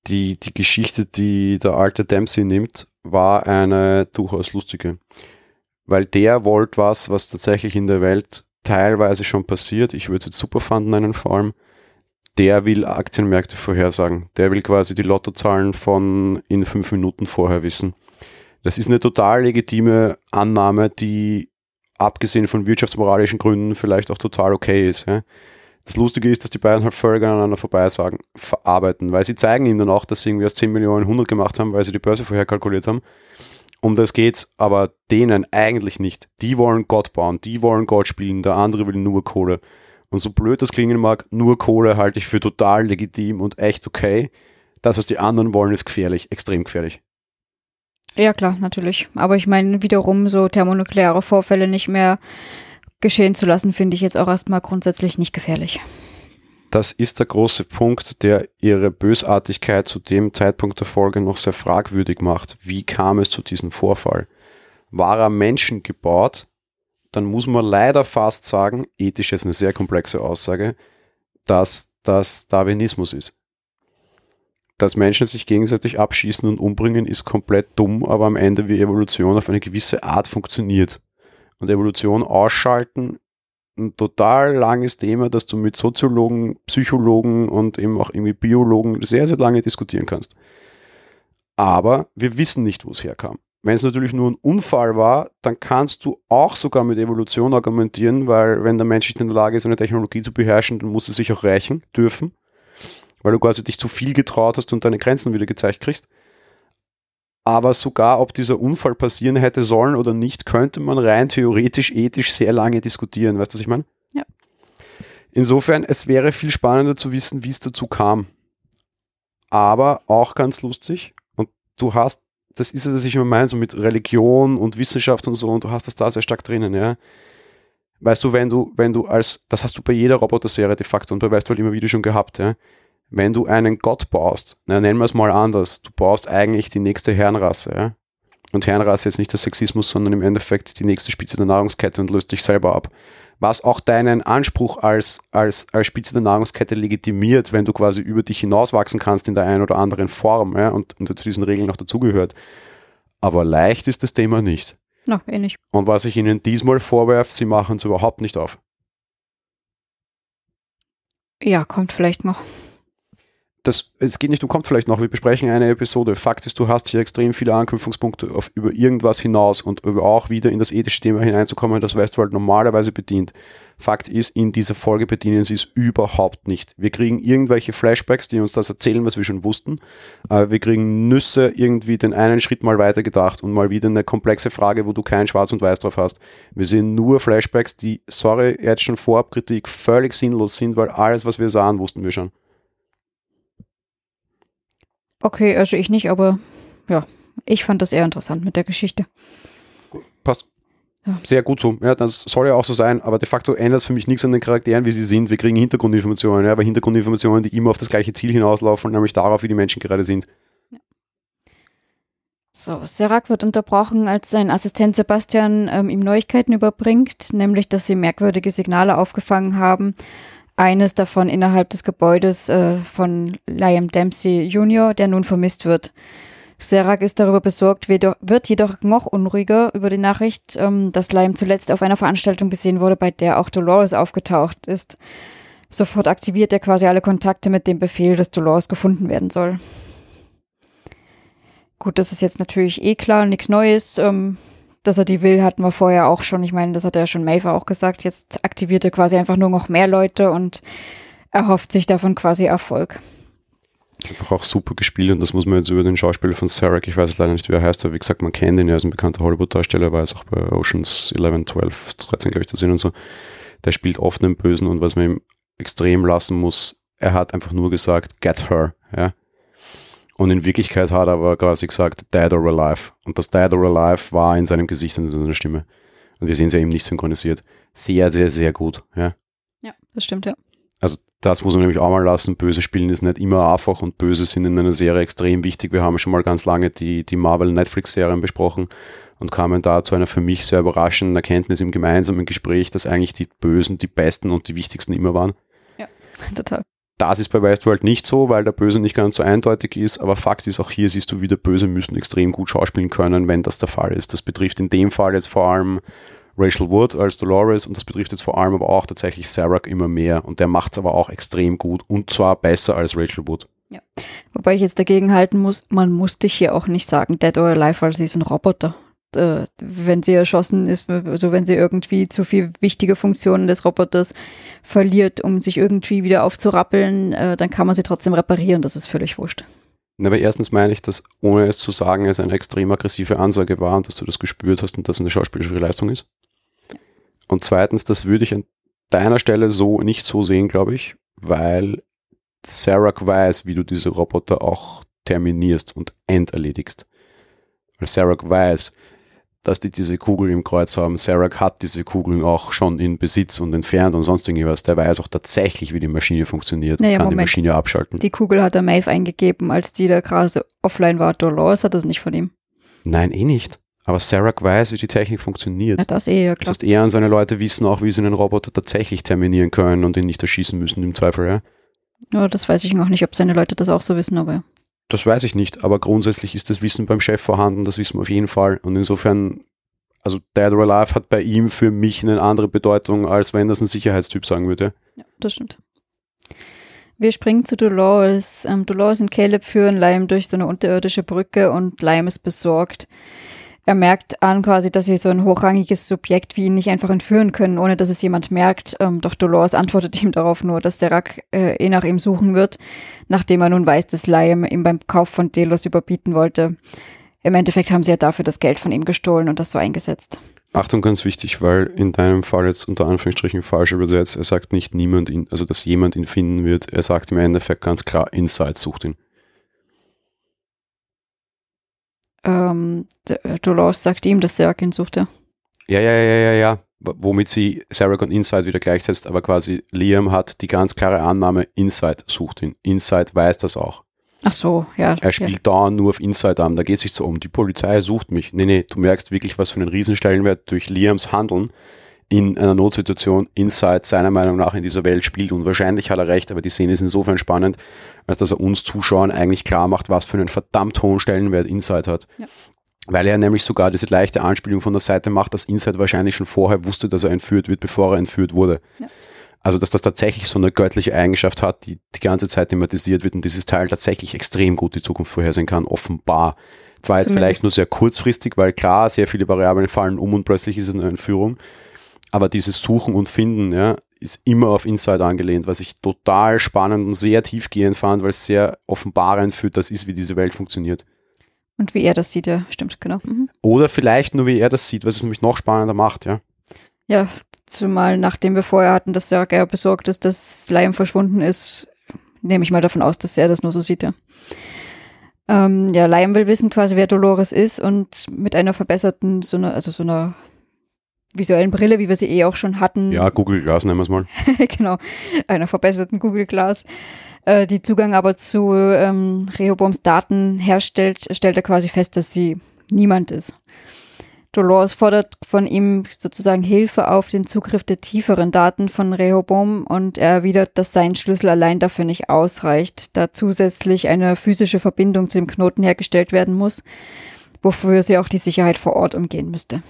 die, die Geschichte, die der alte Dempsey nimmt, war eine durchaus lustige. Weil der wollte was, was tatsächlich in der Welt teilweise schon passiert. Ich würde es jetzt Superfund nennen vor allem. Der will Aktienmärkte vorhersagen. Der will quasi die Lottozahlen von in fünf Minuten vorher wissen. Das ist eine total legitime Annahme, die abgesehen von wirtschaftsmoralischen Gründen vielleicht auch total okay ist. Ja? Das Lustige ist, dass die beiden halt völlig aneinander vorbei sagen, verarbeiten, weil sie zeigen ihm dann auch, dass sie irgendwie aus 10 Millionen 100 gemacht haben, weil sie die Börse vorher kalkuliert haben. Um das geht's, aber denen eigentlich nicht. Die wollen Gott bauen, die wollen Gott spielen, der andere will nur Kohle. Und so blöd das klingen mag, nur Kohle halte ich für total legitim und echt okay. Das, was die anderen wollen, ist gefährlich, extrem gefährlich. Ja, klar, natürlich. Aber ich meine, wiederum so thermonukleare Vorfälle nicht mehr geschehen zu lassen, finde ich jetzt auch erstmal grundsätzlich nicht gefährlich. Das ist der große Punkt, der ihre Bösartigkeit zu dem Zeitpunkt der Folge noch sehr fragwürdig macht. Wie kam es zu diesem Vorfall? War er menschengebaut? Dann muss man leider fast sagen, ethisch ist eine sehr komplexe Aussage, dass das Darwinismus ist. Dass Menschen sich gegenseitig abschießen und umbringen, ist komplett dumm, aber am Ende wie Evolution auf eine gewisse Art funktioniert und Evolution ausschalten ein total langes Thema, das du mit Soziologen, Psychologen und eben auch irgendwie Biologen sehr, sehr lange diskutieren kannst. Aber wir wissen nicht, wo es herkam. Wenn es natürlich nur ein Unfall war, dann kannst du auch sogar mit Evolution argumentieren, weil wenn der Mensch nicht in der Lage ist, eine Technologie zu beherrschen, dann muss es sich auch rächen dürfen, weil du quasi dich zu viel getraut hast und deine Grenzen wieder gezeigt kriegst. Aber sogar, ob dieser Unfall passieren hätte sollen oder nicht, könnte man rein theoretisch, ethisch sehr lange diskutieren. Weißt du, was ich meine? Ja. Insofern, es wäre viel spannender zu wissen, wie es dazu kam. Aber auch ganz lustig. Und du hast, das ist ja, was ich immer meine, so mit Religion und Wissenschaft und so, und du hast das da sehr stark drinnen, ja. Weißt du, wenn du, wenn du als, das hast du bei jeder Roboter-Serie de facto und bei Westworld immer wieder schon gehabt, ja wenn du einen Gott baust, na, nennen wir es mal anders, du baust eigentlich die nächste Herrenrasse, ja? Und Herrenrasse ist nicht der Sexismus, sondern im Endeffekt die nächste Spitze der Nahrungskette und löst dich selber ab. Was auch deinen Anspruch als, als, als Spitze der Nahrungskette legitimiert, wenn du quasi über dich hinauswachsen kannst in der einen oder anderen Form ja, und, und zu diesen Regeln noch dazugehört. Aber leicht ist das Thema nicht. Na, eh nicht. Und was ich ihnen diesmal vorwerfe, sie machen es überhaupt nicht auf. Ja, kommt vielleicht noch das, es geht nicht um kommt vielleicht noch, wir besprechen eine Episode. Fakt ist, du hast hier extrem viele Anknüpfungspunkte auf, über irgendwas hinaus und über auch wieder in das ethische Thema hineinzukommen, das Westworld normalerweise bedient. Fakt ist, in dieser Folge bedienen sie es überhaupt nicht. Wir kriegen irgendwelche Flashbacks, die uns das erzählen, was wir schon wussten. Äh, wir kriegen Nüsse irgendwie den einen Schritt mal weiter gedacht und mal wieder eine komplexe Frage, wo du kein Schwarz und Weiß drauf hast. Wir sehen nur Flashbacks, die, sorry, jetzt schon Vorabkritik, völlig sinnlos sind, weil alles, was wir sahen, wussten wir schon. Okay, also ich nicht, aber ja, ich fand das eher interessant mit der Geschichte. Passt. Ja. Sehr gut so. Ja, das soll ja auch so sein, aber de facto ändert es für mich nichts an den Charakteren, wie sie sind. Wir kriegen Hintergrundinformationen, ja, aber Hintergrundinformationen, die immer auf das gleiche Ziel hinauslaufen, nämlich darauf, wie die Menschen gerade sind. So, Serac wird unterbrochen, als sein Assistent Sebastian ähm, ihm Neuigkeiten überbringt, nämlich, dass sie merkwürdige Signale aufgefangen haben eines davon innerhalb des Gebäudes äh, von Liam Dempsey Jr., der nun vermisst wird. Serac ist darüber besorgt, wird jedoch noch unruhiger über die Nachricht, ähm, dass Liam zuletzt auf einer Veranstaltung gesehen wurde, bei der auch Dolores aufgetaucht ist. Sofort aktiviert er quasi alle Kontakte mit dem Befehl, dass Dolores gefunden werden soll. Gut, das ist jetzt natürlich eh klar, nichts Neues. Ähm, dass er die will, hatten wir vorher auch schon. Ich meine, das hat ja schon Maeve auch gesagt. Jetzt aktiviert er quasi einfach nur noch mehr Leute und erhofft sich davon quasi Erfolg. Einfach auch super gespielt und das muss man jetzt über den Schauspieler von Sarek, ich weiß es leider nicht, wie er heißt, aber wie gesagt, man kennt ihn, er ist ein bekannter Hollywood-Darsteller, war jetzt auch bei Oceans 11, 12, 13, glaube ich, zu sehen und so. Der spielt oft einen Bösen und was man ihm extrem lassen muss, er hat einfach nur gesagt, get her, ja. Und in Wirklichkeit hat er aber quasi gesagt, dead or alive. Und das dead or alive war in seinem Gesicht und in seiner Stimme. Und wir sehen es ja eben nicht synchronisiert. Sehr, sehr, sehr gut. Ja, ja das stimmt, ja. Also das muss man nämlich auch mal lassen. Böse spielen ist nicht immer einfach und böse sind in einer Serie extrem wichtig. Wir haben schon mal ganz lange die, die Marvel-Netflix-Serien besprochen und kamen da zu einer für mich sehr überraschenden Erkenntnis im gemeinsamen Gespräch, dass eigentlich die Bösen die besten und die wichtigsten immer waren. Ja, total. Das ist bei Westworld nicht so, weil der Böse nicht ganz so eindeutig ist, aber Fakt ist auch hier, siehst du wieder, Böse müssen extrem gut schauspielen können, wenn das der Fall ist. Das betrifft in dem Fall jetzt vor allem Rachel Wood als Dolores und das betrifft jetzt vor allem aber auch tatsächlich Sarah immer mehr und der macht es aber auch extrem gut und zwar besser als Rachel Wood. Ja. Wobei ich jetzt dagegen halten muss, man muss dich hier auch nicht sagen, Dead or Alive, weil sie ist ein Roboter äh, wenn sie erschossen ist, also wenn sie irgendwie zu viel wichtige Funktionen des Roboters verliert, um sich irgendwie wieder aufzurappeln, äh, dann kann man sie trotzdem reparieren. Das ist völlig wurscht. Aber erstens meine ich, dass ohne es zu sagen, es eine extrem aggressive Ansage war und dass du das gespürt hast und dass es eine schauspielerische Leistung ist. Und zweitens, das würde ich an deiner Stelle so nicht so sehen, glaube ich, weil Sarah weiß, wie du diese Roboter auch terminierst und enterledigst. Weil Sarah weiß, dass die diese Kugel im Kreuz haben. Serac hat diese Kugeln auch schon in Besitz und entfernt und sonst irgendwas. Der weiß auch tatsächlich, wie die Maschine funktioniert naja, kann Moment. die Maschine abschalten. Die Kugel hat der Maeve eingegeben, als die da gerade offline war. Dolores hat das nicht von ihm. Nein, eh nicht. Aber Serac weiß, wie die Technik funktioniert. Ja, das eh, ja klar. Das heißt, er und seine Leute wissen auch, wie sie einen Roboter tatsächlich terminieren können und ihn nicht erschießen müssen im Zweifel, ja? Ja, das weiß ich noch nicht, ob seine Leute das auch so wissen, aber. Das weiß ich nicht, aber grundsätzlich ist das Wissen beim Chef vorhanden, das wissen wir auf jeden Fall. Und insofern, also Dead or Alive hat bei ihm für mich eine andere Bedeutung, als wenn das ein Sicherheitstyp sagen würde. Ja, das stimmt. Wir springen zu Dolores. Ähm, Dolores und Caleb führen Lime durch so eine unterirdische Brücke und Lime ist besorgt. Er merkt an quasi, dass sie so ein hochrangiges Subjekt wie ihn nicht einfach entführen können, ohne dass es jemand merkt. Ähm, doch Dolores antwortet ihm darauf nur, dass der Rack äh, eh nach ihm suchen wird, nachdem er nun weiß, dass Liam ihm beim Kauf von Delos überbieten wollte. Im Endeffekt haben sie ja dafür das Geld von ihm gestohlen und das so eingesetzt. Achtung, ganz wichtig, weil in deinem Fall jetzt unter Anführungsstrichen falsch übersetzt, er sagt nicht niemand ihn, also dass jemand ihn finden wird, er sagt im Endeffekt ganz klar, Inside sucht ihn. Ähm, Dolores sagt ihm, dass Sarah ihn sucht, ja. Ja, ja, ja, ja, ja. Womit sie Sarah und Inside wieder gleichsetzt, aber quasi Liam hat die ganz klare Annahme, Inside sucht ihn. Inside weiß das auch. Ach so, ja. Er spielt ja. dauernd nur auf Inside an. Da geht es sich so um, die Polizei sucht mich. Nee, nee, du merkst wirklich, was für einen Riesenstellenwert durch Liams Handeln in einer Notsituation Inside seiner Meinung nach in dieser Welt spielt. Und wahrscheinlich hat er recht, aber die Szene ist insofern spannend, als dass er uns Zuschauern eigentlich klar macht, was für einen verdammt hohen Stellenwert Inside hat. Ja. Weil er nämlich sogar diese leichte Anspielung von der Seite macht, dass Inside wahrscheinlich schon vorher wusste, dass er entführt wird, bevor er entführt wurde. Ja. Also, dass das tatsächlich so eine göttliche Eigenschaft hat, die die ganze Zeit thematisiert wird und dieses Teil tatsächlich extrem gut die Zukunft vorhersehen kann, offenbar. Zwar jetzt vielleicht nur sehr kurzfristig, weil klar, sehr viele Variablen fallen um und plötzlich ist es eine Entführung. Aber dieses Suchen und Finden, ja, ist immer auf Inside angelehnt, was ich total spannend und sehr tiefgehend fand, weil es sehr offenbarend für das ist, wie diese Welt funktioniert. Und wie er das sieht, ja, stimmt, genau. Mhm. Oder vielleicht nur, wie er das sieht, was es nämlich noch spannender macht, ja. Ja, zumal nachdem wir vorher hatten, dass der Geier besorgt ist, dass Liam verschwunden ist, nehme ich mal davon aus, dass er das nur so sieht, ja. Ähm, ja, Liam will wissen quasi, wer Dolores ist und mit einer verbesserten, so einer, also so einer visuellen Brille, wie wir sie eh auch schon hatten. Ja, Google Glass nennen wir es mal. genau, einer verbesserten Google Glass. Äh, die Zugang aber zu ähm, Rehoboams Daten herstellt, stellt er quasi fest, dass sie niemand ist. Dolores fordert von ihm sozusagen Hilfe auf den Zugriff der tieferen Daten von Rehoboam und er erwidert, dass sein Schlüssel allein dafür nicht ausreicht, da zusätzlich eine physische Verbindung zu dem Knoten hergestellt werden muss, wofür sie auch die Sicherheit vor Ort umgehen müsste.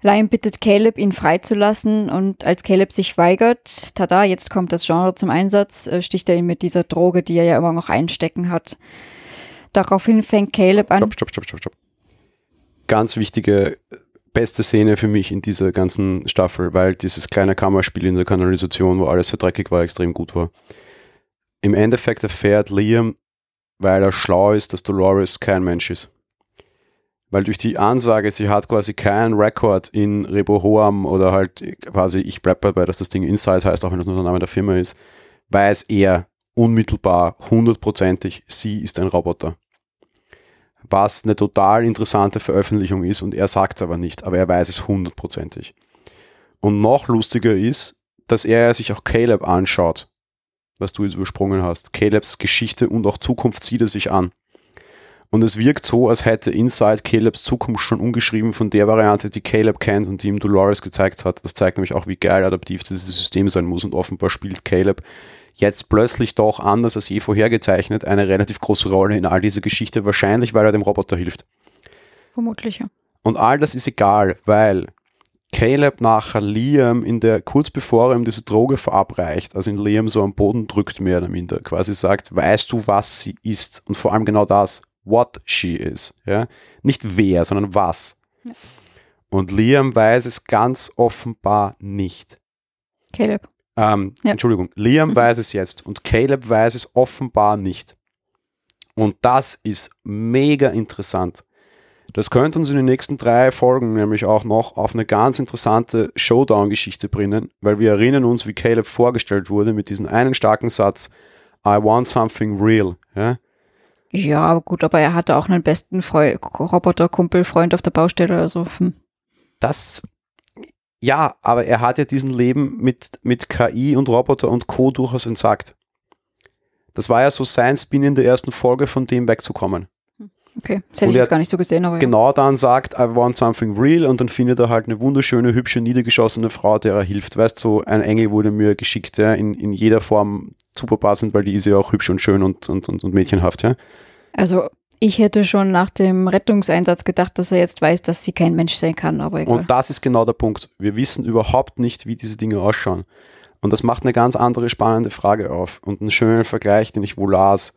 Lion bittet Caleb, ihn freizulassen und als Caleb sich weigert, tada, jetzt kommt das Genre zum Einsatz, äh, sticht er ihn mit dieser Droge, die er ja immer noch einstecken hat. Daraufhin fängt Caleb an. Stopp, stopp, stopp, stopp, stopp. Ganz wichtige, beste Szene für mich in dieser ganzen Staffel, weil dieses kleine Kammerspiel in der Kanalisation, wo alles so dreckig war, extrem gut war. Im Endeffekt erfährt Liam, weil er schlau ist, dass Dolores kein Mensch ist. Weil durch die Ansage, sie hat quasi keinen Rekord in Rebohoam oder halt quasi, ich bleib dabei, dass das Ding Inside heißt, auch wenn das nur der Name der Firma ist, weiß er unmittelbar, hundertprozentig, sie ist ein Roboter. Was eine total interessante Veröffentlichung ist und er sagt es aber nicht, aber er weiß es hundertprozentig. Und noch lustiger ist, dass er sich auch Caleb anschaut, was du jetzt übersprungen hast. Calebs Geschichte und auch Zukunft sieht er sich an. Und es wirkt so, als hätte Inside Calebs Zukunft schon umgeschrieben von der Variante, die Caleb kennt und die ihm Dolores gezeigt hat. Das zeigt nämlich auch, wie geil adaptiv dieses System sein muss. Und offenbar spielt Caleb jetzt plötzlich doch anders als je vorhergezeichnet eine relativ große Rolle in all dieser Geschichte, wahrscheinlich weil er dem Roboter hilft. Vermutlich, ja. Und all das ist egal, weil Caleb nachher Liam in der, kurz bevor er ihm diese Droge verabreicht, also in Liam so am Boden drückt, mehr oder minder, quasi sagt, weißt du, was sie ist? Und vor allem genau das, what she is. Ja? Nicht wer, sondern was. Ja. Und Liam weiß es ganz offenbar nicht. Caleb. Ähm, ja. Entschuldigung, Liam mhm. weiß es jetzt und Caleb weiß es offenbar nicht. Und das ist mega interessant. Das könnte uns in den nächsten drei Folgen nämlich auch noch auf eine ganz interessante Showdown-Geschichte bringen, weil wir erinnern uns, wie Caleb vorgestellt wurde mit diesem einen starken Satz, I want something real. Ja? Ja, gut, aber er hatte auch einen besten Roboter-Kumpel, Freund auf der Baustelle, also. Hm. Das, ja, aber er hat ja diesen Leben mit, mit KI und Roboter und Co. durchaus entsagt. Das war ja so sein Spin in der ersten Folge, von dem wegzukommen. Okay, das hätte ich jetzt gar nicht so gesehen, aber. Genau ja. dann sagt, I want something real und dann findet er halt eine wunderschöne, hübsche, niedergeschossene Frau, der er hilft. Weißt du, so ein Engel wurde mir geschickt, ja, in, in jeder Form super passend, weil die ist ja auch hübsch und schön und, und, und, und mädchenhaft, ja. Also ich hätte schon nach dem Rettungseinsatz gedacht, dass er jetzt weiß, dass sie kein Mensch sein kann, aber egal. Und das ist genau der Punkt. Wir wissen überhaupt nicht, wie diese Dinge ausschauen. Und das macht eine ganz andere spannende Frage auf und einen schönen Vergleich, den ich wohl las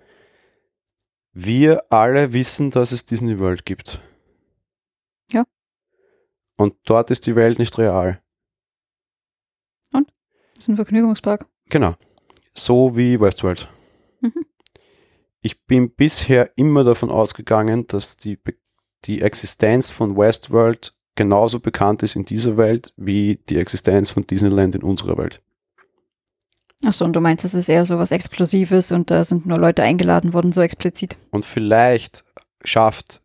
wir alle wissen, dass es Disney World gibt. Ja. Und dort ist die Welt nicht real. Das ist ein Vergnügungspark. Genau. So wie Westworld. Mhm. Ich bin bisher immer davon ausgegangen, dass die, die Existenz von Westworld genauso bekannt ist in dieser Welt wie die Existenz von Disneyland in unserer Welt. Achso, und du meinst, es ist eher so was Explosives und da sind nur Leute eingeladen worden, so explizit. Und vielleicht schafft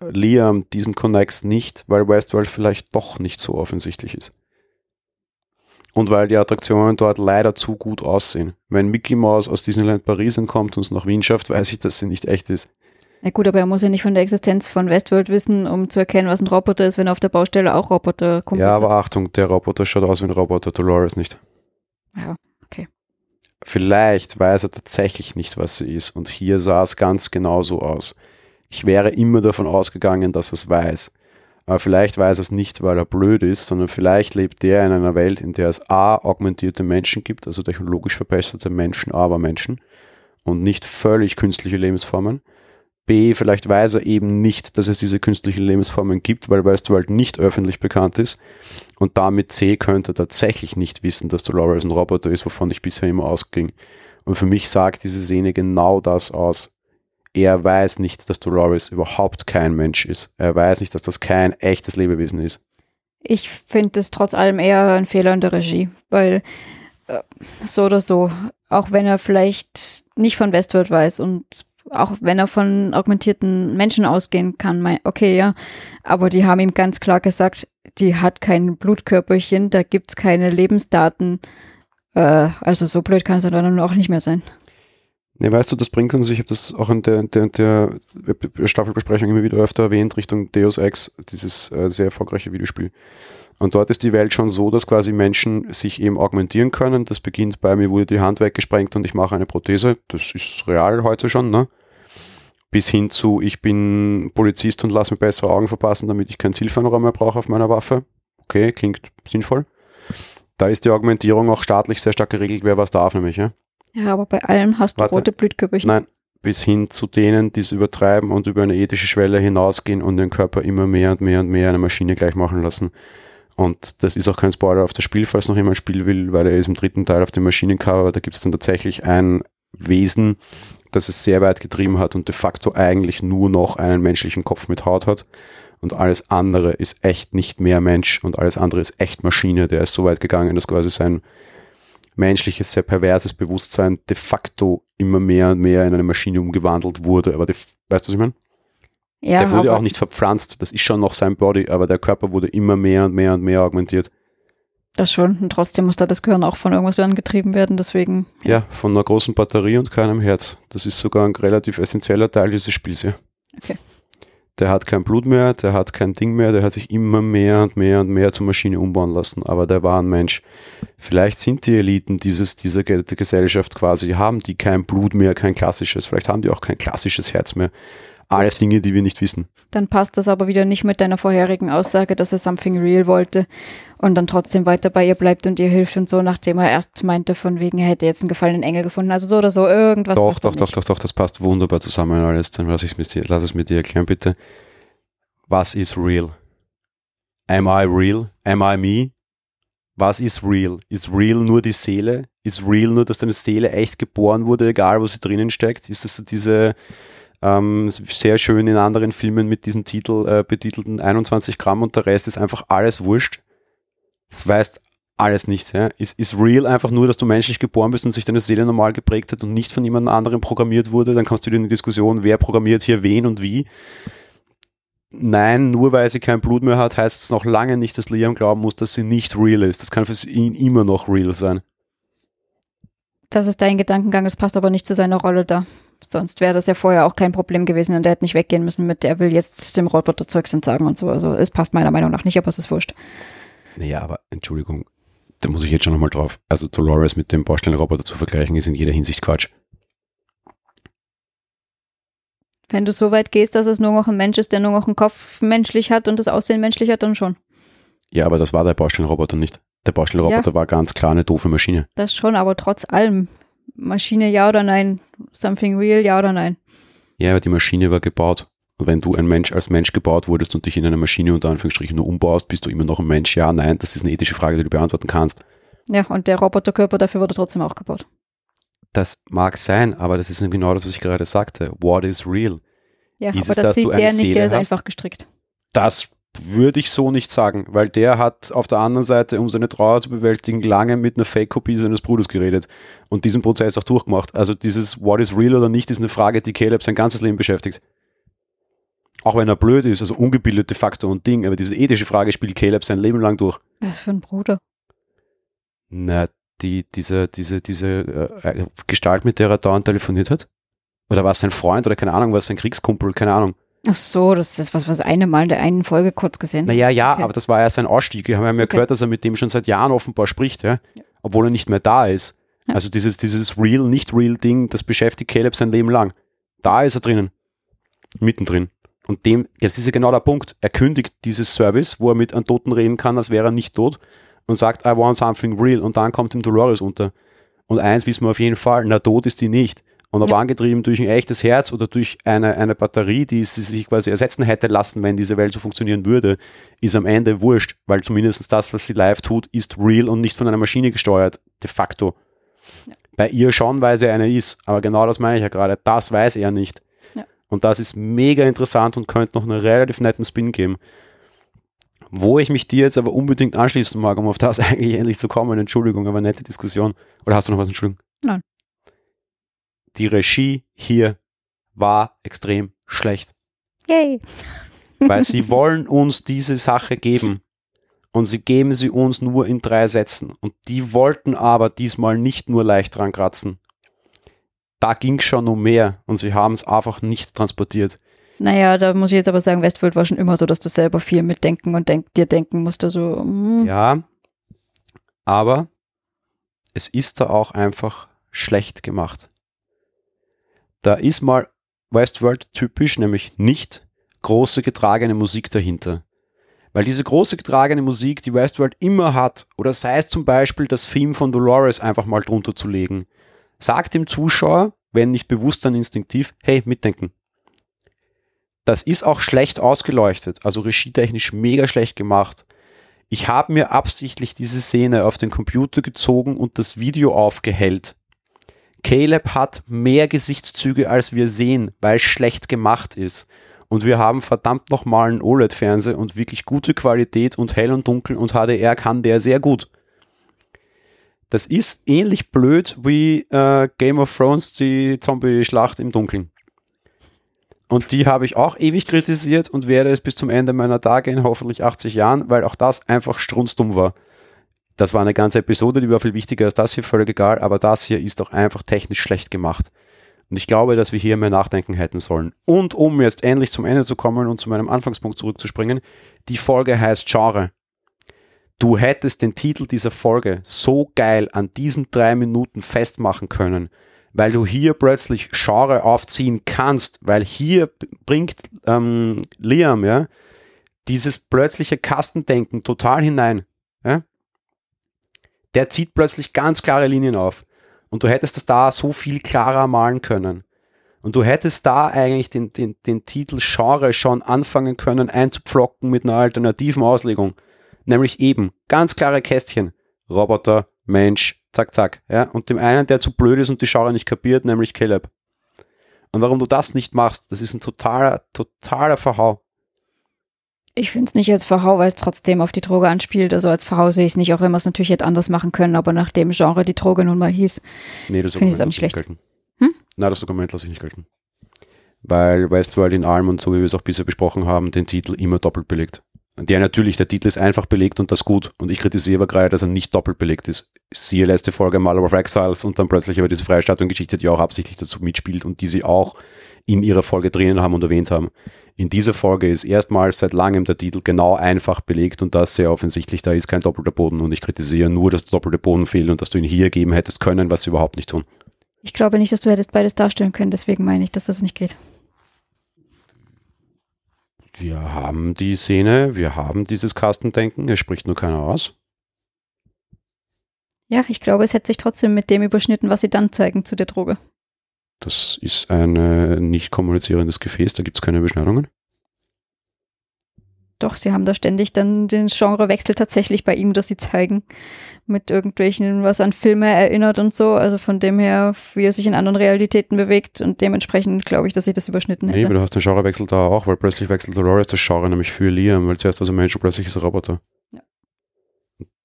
Liam diesen Connex nicht, weil Westworld vielleicht doch nicht so offensichtlich ist. Und weil die Attraktionen dort leider zu gut aussehen. Wenn Mickey Mouse aus Disneyland Paris entkommt und es nach Wien schafft, weiß ich, dass sie nicht echt ist. Ja gut, aber er muss ja nicht von der Existenz von Westworld wissen, um zu erkennen, was ein Roboter ist, wenn auf der Baustelle auch Roboter kommen. Ja, aber Achtung, der Roboter schaut aus wie ein Roboter, Dolores nicht. Ja, okay. Vielleicht weiß er tatsächlich nicht, was sie ist. Und hier sah es ganz genauso aus. Ich wäre immer davon ausgegangen, dass er es weiß. Aber vielleicht weiß er es nicht, weil er blöd ist, sondern vielleicht lebt er in einer Welt, in der es A, augmentierte Menschen gibt, also technologisch verbesserte Menschen, aber Menschen und nicht völlig künstliche Lebensformen. B, vielleicht weiß er eben nicht, dass es diese künstlichen Lebensformen gibt, weil Westworld nicht öffentlich bekannt ist. Und damit C könnte er tatsächlich nicht wissen, dass Dolores ein Roboter ist, wovon ich bisher immer ausging. Und für mich sagt diese Szene genau das aus. Er weiß nicht, dass Dolores überhaupt kein Mensch ist. Er weiß nicht, dass das kein echtes Lebewesen ist. Ich finde es trotz allem eher ein Fehler in der Regie, weil äh, so oder so, auch wenn er vielleicht nicht von Westworld weiß und auch wenn er von augmentierten Menschen ausgehen kann, mein, okay, ja, aber die haben ihm ganz klar gesagt, die hat kein Blutkörperchen, da gibt's keine Lebensdaten. Äh, also so blöd kann es dann auch nicht mehr sein. Ne, weißt du, das bringt uns, ich habe das auch in der, der, der Staffelbesprechung immer wieder öfter erwähnt, Richtung Deus Ex, dieses äh, sehr erfolgreiche Videospiel. Und dort ist die Welt schon so, dass quasi Menschen sich eben augmentieren können. Das beginnt bei mir, wurde die Hand weggesprengt und ich mache eine Prothese. Das ist real heute schon, ne? Bis hin zu, ich bin Polizist und lasse mir bessere Augen verpassen, damit ich keinen Zielfernrohr mehr brauche auf meiner Waffe. Okay, klingt sinnvoll. Da ist die Augmentierung auch staatlich sehr stark geregelt, wer was darf, nämlich, ja? Ja, aber bei allem hast du Warte. rote Blutkörperchen. Nein, bis hin zu denen, die es übertreiben und über eine ethische Schwelle hinausgehen und den Körper immer mehr und mehr und mehr einer Maschine gleich machen lassen. Und das ist auch kein Spoiler auf das Spiel, falls noch jemand spielen will, weil er ist im dritten Teil auf dem Maschinencover. Da gibt es dann tatsächlich ein Wesen, das es sehr weit getrieben hat und de facto eigentlich nur noch einen menschlichen Kopf mit Haut hat. Und alles andere ist echt nicht mehr Mensch und alles andere ist echt Maschine. Der ist so weit gegangen, dass quasi sein menschliches, sehr perverses Bewusstsein de facto immer mehr und mehr in eine Maschine umgewandelt wurde. Aber de, weißt du, was ich meine? ja, der wurde auch nicht verpflanzt, das ist schon noch sein Body, aber der Körper wurde immer mehr und mehr und mehr augmentiert. das schon. Und trotzdem muss da das Gehirn auch von irgendwas angetrieben werden. Deswegen, Ja, von einer großen Batterie und keinem Herz. Das ist sogar ein relativ essentieller Teil dieses Spiels hier. Okay. Der hat kein Blut mehr, der hat kein Ding mehr, der hat sich immer mehr und mehr und mehr zur Maschine umbauen lassen, aber der war ein Mensch. Vielleicht sind die Eliten dieses, dieser Gesellschaft quasi, haben die kein Blut mehr, kein klassisches, vielleicht haben die auch kein klassisches Herz mehr. Alles Dinge, die wir nicht wissen. dann passt das aber wieder nicht mit deiner vorherigen Aussage, dass er something real wollte und dann trotzdem weiter bei ihr bleibt und ihr hilft und so, nachdem er erst meinte, von wegen, er hätte jetzt einen gefallenen Engel gefunden. Also so oder so, irgendwas. Doch, doch, doch, doch, doch, das passt wunderbar zusammen alles. Dann lass, ich's mit dir, lass es mit dir erklären, bitte. Was ist real? Am I real? Am I me? Was ist real? Ist real nur die Seele? Ist real nur, dass deine Seele echt geboren wurde, egal wo sie drinnen steckt? Ist das so diese ähm, sehr schön in anderen Filmen mit diesem Titel äh, betitelten 21 Gramm und der Rest ist einfach alles wurscht? Das weißt alles nicht. Ja? Ist, ist real einfach nur, dass du menschlich geboren bist und sich deine Seele normal geprägt hat und nicht von jemand anderem programmiert wurde? Dann kommst du wieder in die Diskussion, wer programmiert hier wen und wie. Nein, nur weil sie kein Blut mehr hat, heißt es noch lange nicht, dass Liam glauben muss, dass sie nicht real ist. Das kann für ihn immer noch real sein. Das ist dein Gedankengang, das passt aber nicht zu seiner Rolle da. Sonst wäre das ja vorher auch kein Problem gewesen und er hätte nicht weggehen müssen mit, der will jetzt dem Roboter Zeugs entsagen und so. Also es passt meiner Meinung nach nicht, aber es ist wurscht. Naja, aber Entschuldigung, da muss ich jetzt schon nochmal drauf. Also Dolores mit dem Baustellenroboter zu vergleichen, ist in jeder Hinsicht Quatsch. Wenn du so weit gehst, dass es nur noch ein Mensch ist, der nur noch einen Kopf menschlich hat und das Aussehen menschlich hat, dann schon. Ja, aber das war der Baustellenroboter nicht. Der Baustellenroboter war ganz klar eine doofe Maschine. Das schon, aber trotz allem. Maschine ja oder nein? Something real, ja oder nein? Ja, aber die Maschine war gebaut wenn du ein Mensch als Mensch gebaut wurdest und dich in einer Maschine unter Anführungsstrichen nur umbaust, bist du immer noch ein Mensch? Ja, nein, das ist eine ethische Frage, die du beantworten kannst. Ja, und der Roboterkörper dafür wurde trotzdem auch gebaut. Das mag sein, aber das ist genau das, was ich gerade sagte. What is real? Ja, Ist aber es, das dass du sieht eine der nicht, Seele der ist hast? einfach gestrickt. Das würde ich so nicht sagen, weil der hat auf der anderen Seite, um seine Trauer zu bewältigen, lange mit einer Fake-Kopie seines Bruders geredet und diesen Prozess auch durchgemacht. Also dieses What is real oder nicht ist eine Frage, die Caleb sein ganzes Leben beschäftigt. Auch wenn er blöd ist, also ungebildet de facto und Ding, aber diese ethische Frage spielt Caleb sein Leben lang durch. Was für ein Bruder. Na, die, diese, diese, diese äh, Gestalt, mit der er dauernd telefoniert hat? Oder war es sein Freund oder keine Ahnung, war es sein Kriegskumpel, keine Ahnung. Ach so, das ist was, was eine Mal in der einen Folge kurz gesehen. Naja, ja, Okay. aber das war ja sein Ausstieg. Wir haben ja Okay. gehört, dass er mit dem schon seit Jahren offenbar spricht, ja? obwohl er nicht mehr da ist. Ja. Also dieses, dieses real, nicht real Ding, das beschäftigt Caleb sein Leben lang. Da ist er drinnen. Mittendrin. Und dem, das ist ja genau der Punkt. Er kündigt dieses Service, wo er mit einem Toten reden kann, als wäre er nicht tot und sagt, I want something real. Und dann kommt ihm Dolores unter. Und eins wissen wir auf jeden Fall, na tot ist die nicht. Und ob Ja. angetrieben durch ein echtes Herz oder durch eine, eine Batterie, die sie sich quasi ersetzen hätte lassen, wenn diese Welt so funktionieren würde, ist am Ende wurscht, weil zumindest das, was sie live tut, ist real und nicht von einer Maschine gesteuert, de facto. Bei ihr schon, weil sie eine ist, aber genau das meine ich ja gerade, das weiß er nicht. Ja. Und das ist mega interessant und könnte noch einen relativ netten Spin geben. Wo ich mich dir jetzt aber unbedingt anschließen mag, um auf das eigentlich endlich zu kommen, Entschuldigung, aber nette Diskussion. Oder hast du noch was, Entschuldigung? Nein. Die Regie hier war extrem schlecht Yay. weil sie wollen uns diese Sache geben. Und sie geben sie uns nur in drei Sätzen. Und die wollten aber diesmal nicht nur leicht dran kratzen. Da ging es schon um mehr und sie haben es einfach nicht transportiert. Naja, da muss ich jetzt aber sagen, Westworld war schon immer so, dass du selber viel mitdenken und denk, dir denken musst. Also, mm, Ja, aber es ist da auch einfach schlecht gemacht. Da ist mal Westworld typisch, nämlich nicht große getragene Musik dahinter. Weil diese große getragene Musik, die Westworld immer hat, oder sei es zum Beispiel das Theme von Dolores einfach mal drunter zu legen, sagt dem Zuschauer, wenn nicht bewusst dann instinktiv, hey, mitdenken. Das ist auch schlecht ausgeleuchtet, also regietechnisch mega schlecht gemacht. Ich habe mir absichtlich diese Szene auf den Computer gezogen und das Video aufgehellt. Caleb hat mehr Gesichtszüge, als wir sehen, weil es schlecht gemacht ist. Und wir haben verdammt nochmal einen OLED-Fernseher und wirklich gute Qualität und hell und dunkel und HDR kann der sehr gut. Das ist ähnlich blöd wie äh, Game of Thrones, die Zombie-Schlacht im Dunkeln. Und die habe ich auch ewig kritisiert und werde es bis zum Ende meiner Tage in hoffentlich 80 Jahren, weil auch das einfach strunzdumm war. Das war eine ganze Episode, die war viel wichtiger als das hier, völlig egal, aber das hier ist auch einfach technisch schlecht gemacht. Und ich glaube, dass wir hier mehr nachdenken hätten sollen. Und um jetzt endlich zum Ende zu kommen und zu meinem Anfangspunkt zurückzuspringen, die Folge heißt Genre. Du hättest den Titel dieser Folge so geil an diesen drei Minuten festmachen können, weil du hier plötzlich Genre aufziehen kannst, weil hier bringt ähm, Liam ja dieses plötzliche Kastendenken total hinein. Ja? Der zieht plötzlich ganz klare Linien auf. Und du hättest das da so viel klarer malen können. Und du hättest da eigentlich den, den, den Titel Genre schon anfangen können einzupflocken mit einer alternativen Auslegung. Nämlich eben ganz klare Kästchen. Roboter, Mensch, zack, zack. Ja? Und dem einen, der zu blöd ist und die Genre nicht kapiert, nämlich Caleb. Und warum du das nicht machst, das ist ein totaler, totaler Verhau. Ich finde es nicht als Verhau, weil es trotzdem auf die Droge anspielt. Also als Verhau sehe ich es nicht, auch wenn wir es natürlich hätte anders machen können, aber nach dem Genre die Droge nun mal hieß. Nee, das Finde ich es auch nicht schlecht. Hm? Nein, das Argument lasse ich nicht gelten. Weil Westworld in allem und so wie wir es auch bisher besprochen haben, den Titel immer doppelt belegt. Ja, natürlich, der Titel ist einfach belegt und das gut. Und ich kritisiere aber gerade, dass er nicht doppelt belegt ist. Siehe letzte Folge Mal of Exiles und dann plötzlich aber diese Freistattung-Geschichte, die auch absichtlich dazu mitspielt und die sie auch in ihrer Folge drinnen haben und erwähnt haben. In dieser Folge ist erstmals seit langem der Titel genau einfach belegt und das sehr offensichtlich, da ist kein doppelter Boden und ich kritisiere nur, dass der doppelte Boden fehlt und dass du ihn hier geben hättest können, was sie überhaupt nicht tun. Ich glaube nicht, dass du hättest beides darstellen können, deswegen meine ich, dass das nicht geht. Wir haben die Szene, wir haben dieses Kastendenken, es spricht nur keiner aus. Ja, ich glaube, es hätte sich trotzdem mit dem überschnitten, was sie dann zeigen zu der Droge. Das ist ein nicht kommunizierendes Gefäß, da gibt es keine Beschneidungen. Doch, sie haben da ständig dann den Genrewechsel tatsächlich bei ihm, dass sie zeigen, mit irgendwelchen, was an Filme erinnert und so. Also von dem her, wie er sich in anderen Realitäten bewegt und dementsprechend glaube ich, dass ich das überschnitten hätte. Nee, aber du hast den Genrewechsel da auch, weil plötzlich wechselt Dolores das Genre nämlich für Liam, weil zuerst war ein Mensch und plötzlich ist er Roboter. Ja.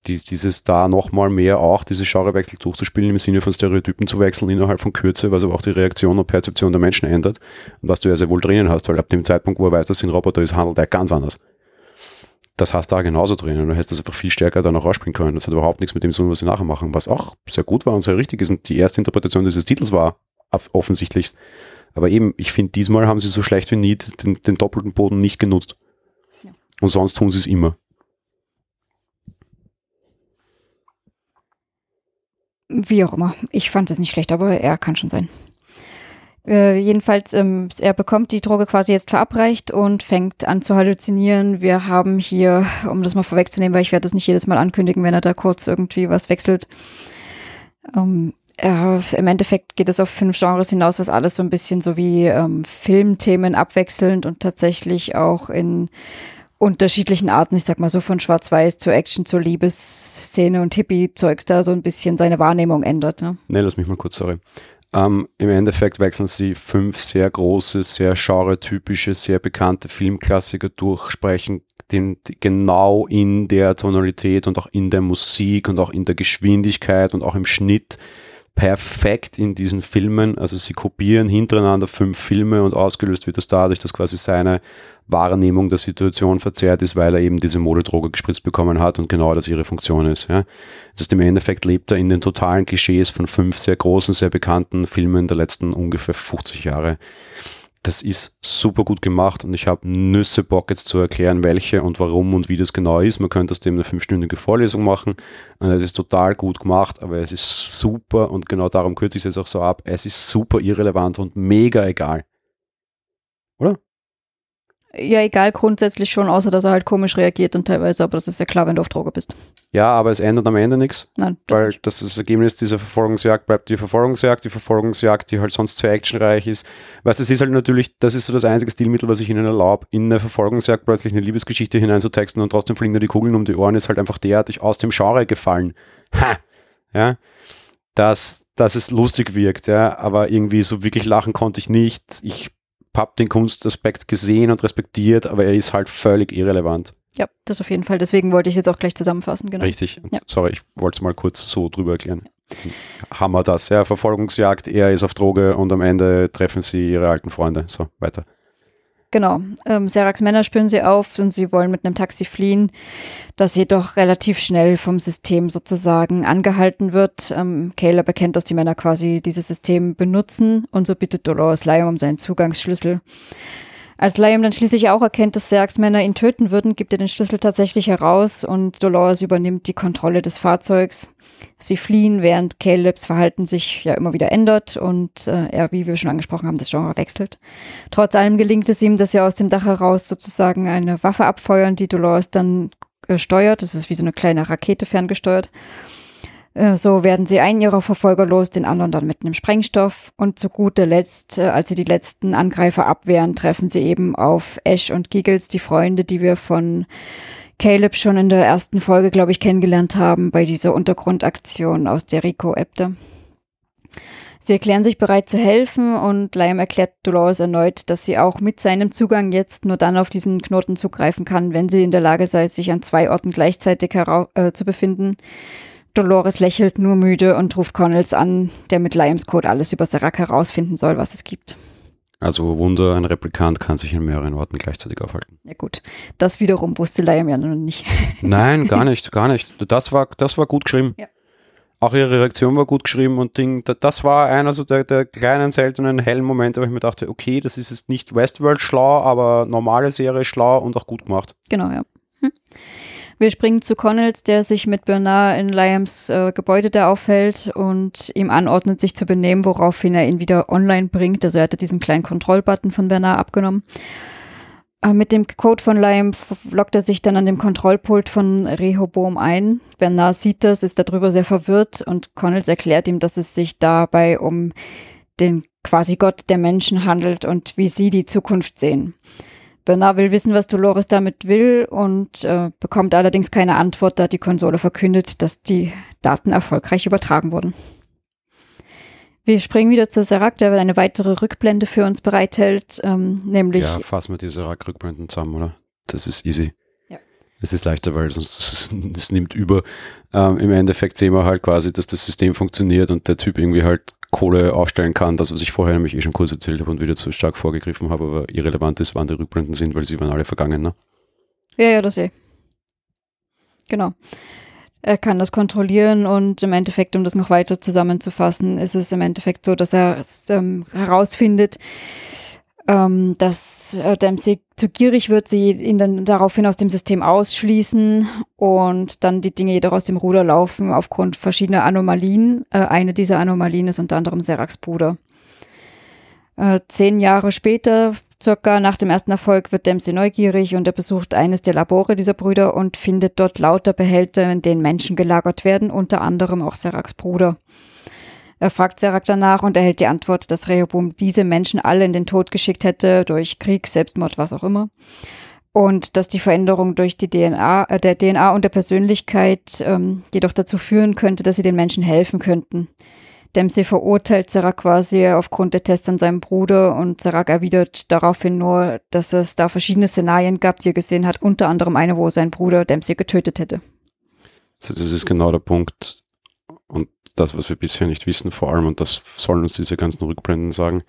Die, dieses da nochmal mehr auch, diese Genrewechsel durchzuspielen, im Sinne von Stereotypen zu wechseln innerhalb von Kürze, was aber auch die Reaktion und Perzeption der Menschen ändert und was du ja sehr wohl drinnen hast, weil ab dem Zeitpunkt, wo er weiß, dass es ein Roboter ist, handelt er ganz anders das hast du da genauso drinnen. Du hättest das einfach viel stärker dann auch rausspielen können. Das hat überhaupt nichts mit dem zu tun, was sie nachher machen, was auch sehr gut war und sehr richtig ist. Und die erste Interpretation dieses Titels war offensichtlich. Aber eben, ich finde, diesmal haben sie so schlecht wie nie den, den doppelten Boden nicht genutzt. Ja. Und sonst tun sie es immer. Wie auch immer. Ich fand es nicht schlecht, aber er kann schon sein. Äh, jedenfalls, ähm, er bekommt die Droge quasi jetzt verabreicht und fängt an zu halluzinieren. Wir haben hier, um das mal vorwegzunehmen, weil ich werde das nicht jedes Mal ankündigen, wenn er da kurz irgendwie was wechselt. Ähm, ja, Im Endeffekt geht es auf fünf Genres hinaus, was alles so ein bisschen so wie ähm, Filmthemen abwechselnd und tatsächlich auch in unterschiedlichen Arten, ich sag mal so von Schwarz-Weiß zur Action, zur Liebesszene und Hippie-Zeugs da so ein bisschen seine Wahrnehmung ändert. Ne? Nee, lass mich mal kurz, sorry. Ähm, Im Endeffekt wechseln sie fünf sehr große, sehr genre-typische, sehr bekannte Filmklassiker durch, sprechen den, genau in der Tonalität und auch in der Musik und auch in der Geschwindigkeit und auch im Schnitt perfekt in diesen Filmen. Also sie kopieren hintereinander fünf Filme und ausgelöst wird das dadurch, dass quasi seine Wahrnehmung der Situation verzerrt ist, weil er eben diese Modedroge gespritzt bekommen hat und genau das ihre Funktion ist. Ja. Das heißt, im Endeffekt lebt er in den totalen Klischees von fünf sehr großen, sehr bekannten Filmen der letzten ungefähr 50 Jahre das ist super gut gemacht und ich habe Nüsse Bock jetzt zu erklären, welche und warum und wie das genau ist. Man könnte aus dem eine fünfstündige Vorlesung machen und es ist total gut gemacht, aber es ist super und genau darum kürze ich es jetzt auch so ab. Es ist super irrelevant und mega egal. Oder? Ja, egal grundsätzlich schon, außer dass er halt komisch reagiert und teilweise, aber das ist ja klar, wenn du auf Droge bist. Ja, aber es ändert am Ende nichts. Nein. Das weil nicht. das, das Ergebnis dieser Verfolgungsjagd bleibt die Verfolgungsjagd, die Verfolgungsjagd, die halt sonst sehr actionreich ist. Weißt du, das ist halt natürlich, das ist so das einzige Stilmittel, was ich ihnen erlaube, in eine Verfolgungsjagd plötzlich eine Liebesgeschichte hineinzutexten und trotzdem fliegen da die Kugeln um die Ohren, ist halt einfach derartig aus dem Genre gefallen. Ha! Ja. Dass, dass es lustig wirkt, ja, aber irgendwie so wirklich lachen konnte ich nicht. Ich habe den Kunstaspekt gesehen und respektiert, aber er ist halt völlig irrelevant. Ja, das auf jeden Fall. Deswegen wollte ich es jetzt auch gleich zusammenfassen. Genau. Richtig. Ja. Sorry, ich wollte es mal kurz so drüber erklären. Ja. Hammer das, ja. Verfolgungsjagd, er ist auf Droge und am Ende treffen sie ihre alten Freunde. So, weiter. Genau. Ähm, Seraks Männer spüren sie auf und sie wollen mit einem Taxi fliehen, das jedoch relativ schnell vom System sozusagen angehalten wird. Ähm, Caleb erkennt, dass die Männer quasi dieses System benutzen und so bittet Dolores Liam um seinen Zugangsschlüssel. Als Liam dann schließlich auch erkennt, dass Sergs Männer ihn töten würden, gibt er den Schlüssel tatsächlich heraus und Dolores übernimmt die Kontrolle des Fahrzeugs. Sie fliehen, während Calebs Verhalten sich ja immer wieder ändert und äh, er, wie wir schon angesprochen haben, das Genre wechselt. Trotz allem gelingt es ihm, dass sie aus dem Dach heraus sozusagen eine Waffe abfeuern, die Dolores dann äh, steuert. Das ist wie so eine kleine Rakete ferngesteuert. Äh, so werden sie einen ihrer Verfolger los, den anderen dann mit einem Sprengstoff. Und zu guter Letzt, äh, als sie die letzten Angreifer abwehren, treffen sie eben auf Ash und Giggles, die Freunde, die wir von Caleb schon in der ersten Folge, glaube ich, kennengelernt haben bei dieser Untergrundaktion, aus der Rico ebbte. Sie erklären sich bereit zu helfen und Liam erklärt Dolores erneut, dass sie auch mit seinem Zugang jetzt nur dann auf diesen Knoten zugreifen kann, wenn sie in der Lage sei, sich an zwei Orten gleichzeitig äh, zu befinden. Dolores lächelt nur müde und ruft Connells an, der mit Liams Code alles über Serac herausfinden soll, was es gibt. Also Wunder, ein Replikant kann sich in mehreren Orten gleichzeitig aufhalten. Ja gut, das wiederum wusste Liam ja noch nicht. Nein, gar nicht, gar nicht. Das war, das war gut geschrieben. Ja. Auch ihre Reaktion war gut geschrieben und Ding, das war einer so der, der kleinen, seltenen, hellen Momente, wo ich mir dachte, okay, das ist jetzt nicht Westworld schlau, aber normale Serie schlau und auch gut gemacht. Genau, ja. Hm. Wir springen zu Connells, der sich mit Bernard in Liams äh, Gebäude da aufhält und ihm anordnet, sich zu benehmen, woraufhin er ihn wieder online bringt. Also er hatte diesen kleinen Kontrollbutton von Bernard abgenommen. Äh, mit dem Code von Liam lockt er sich dann an dem Kontrollpult von Rehoboam ein. Bernard sieht das, ist darüber sehr verwirrt und Connells erklärt ihm, dass es sich dabei um den quasi Gott der Menschen handelt und wie sie die Zukunft sehen. Bernard will wissen, was Dolores damit will und äh, bekommt allerdings keine Antwort, da die Konsole verkündet, dass die Daten erfolgreich übertragen wurden. Wir springen wieder zu Serac, der eine weitere Rückblende für uns bereithält, ähm, nämlich. Ja, fassen wir die Serac-Rückblenden zusammen, oder? Das ist easy. Ja. Es ist leichter, weil sonst es nimmt über. Ähm, Im Endeffekt sehen wir halt quasi, dass das System funktioniert und der Typ irgendwie halt Kohle aufstellen kann. Das, was ich vorher nämlich eh schon kurz erzählt habe und wieder zu stark vorgegriffen habe, aber irrelevant ist, wann die Rückblenden sind, weil sie waren alle vergangen, ne? Ja, ja, das eh. Genau. Er kann das kontrollieren und im Endeffekt, um das noch weiter zusammenzufassen, ist es im Endeffekt so, dass er ähm, herausfindet, ähm, dass äh, Dempsey zu gierig wird, sie ihn dann daraufhin aus dem System ausschließen und dann die Dinge jedoch aus dem Ruder laufen aufgrund verschiedener Anomalien. Äh, eine dieser Anomalien ist unter anderem Seraks Bruder. Äh, zehn Jahre später Circa nach dem ersten Erfolg wird Dempsey neugierig und er besucht eines der Labore dieser Brüder und findet dort lauter Behälter, in denen Menschen gelagert werden, unter anderem auch Seraks Bruder. Er fragt Serak danach und erhält die Antwort, dass Rehoboam diese Menschen alle in den Tod geschickt hätte, durch Krieg, Selbstmord, was auch immer. Und dass die Veränderung durch die DNA, äh, der DNA und der Persönlichkeit ähm, jedoch dazu führen könnte, dass sie den Menschen helfen könnten. Dempsey verurteilt Serac quasi aufgrund der Tests an seinem Bruder und Serac erwidert daraufhin nur, dass es da verschiedene Szenarien gab, die er gesehen hat, unter anderem eine, wo sein Bruder Dempsey getötet hätte. Das ist genau der Punkt das, was wir bisher nicht wissen, vor allem, und das sollen uns diese ganzen Rückblenden sagen.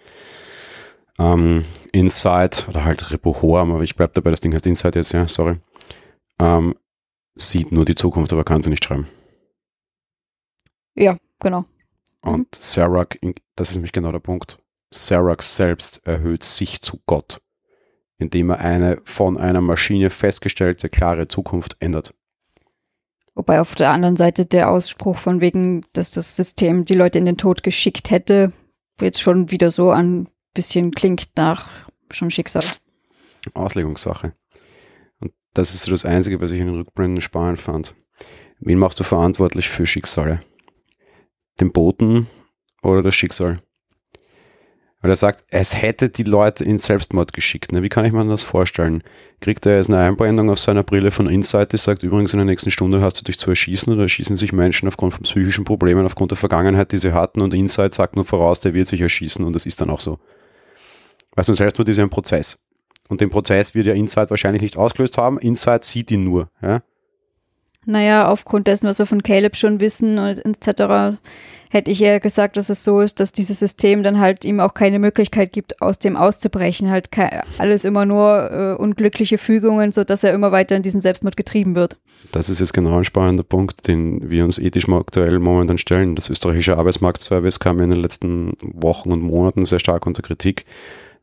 Ähm, Inside, oder halt Repohorm, aber ich bleibe dabei, das Ding heißt Inside jetzt, ja, sorry, ähm, sieht nur die Zukunft, aber kann sie nicht schreiben. Ja, genau. Und mhm. Serac, das ist nämlich genau der Punkt, Serac selbst erhöht sich zu Gott, indem er eine von einer Maschine festgestellte klare Zukunft ändert. Wobei auf der anderen Seite der Ausspruch von wegen, dass das System die Leute in den Tod geschickt hätte, jetzt schon wieder so ein bisschen klingt nach schon Schicksal. Auslegungssache. Und das ist so das Einzige, was ich in den Rückblenden spannend fand. Wen machst du verantwortlich für Schicksale? den Boten oder das Schicksal. Weil er sagt, es hätte die Leute in Selbstmord geschickt. Ne? Wie kann ich mir das vorstellen? Kriegt er jetzt eine Einblendung auf seiner Brille von Insight, die sagt, übrigens in der nächsten Stunde hast du dich zu erschießen oder erschießen sich Menschen aufgrund von psychischen Problemen, aufgrund der Vergangenheit, die sie hatten und Insight sagt nur voraus, der wird sich erschießen und das ist dann auch so. Weißt du, Selbstmord ist ja ein Prozess. Und den Prozess wird ja Insight wahrscheinlich nicht ausgelöst haben. Insight sieht ihn nur. Ja? Naja, aufgrund dessen, was wir von Caleb schon wissen und etc., hätte ich eher gesagt, dass es so ist, dass dieses System dann halt ihm auch keine Möglichkeit gibt, aus dem auszubrechen. Halt alles immer nur äh, unglückliche Fügungen, sodass er immer weiter in diesen Selbstmord getrieben wird. Das ist jetzt genau ein spannender Punkt, den wir uns ethisch aktuell momentan stellen. Das österreichische Arbeitsmarktservice kam in den letzten Wochen und Monaten sehr stark unter Kritik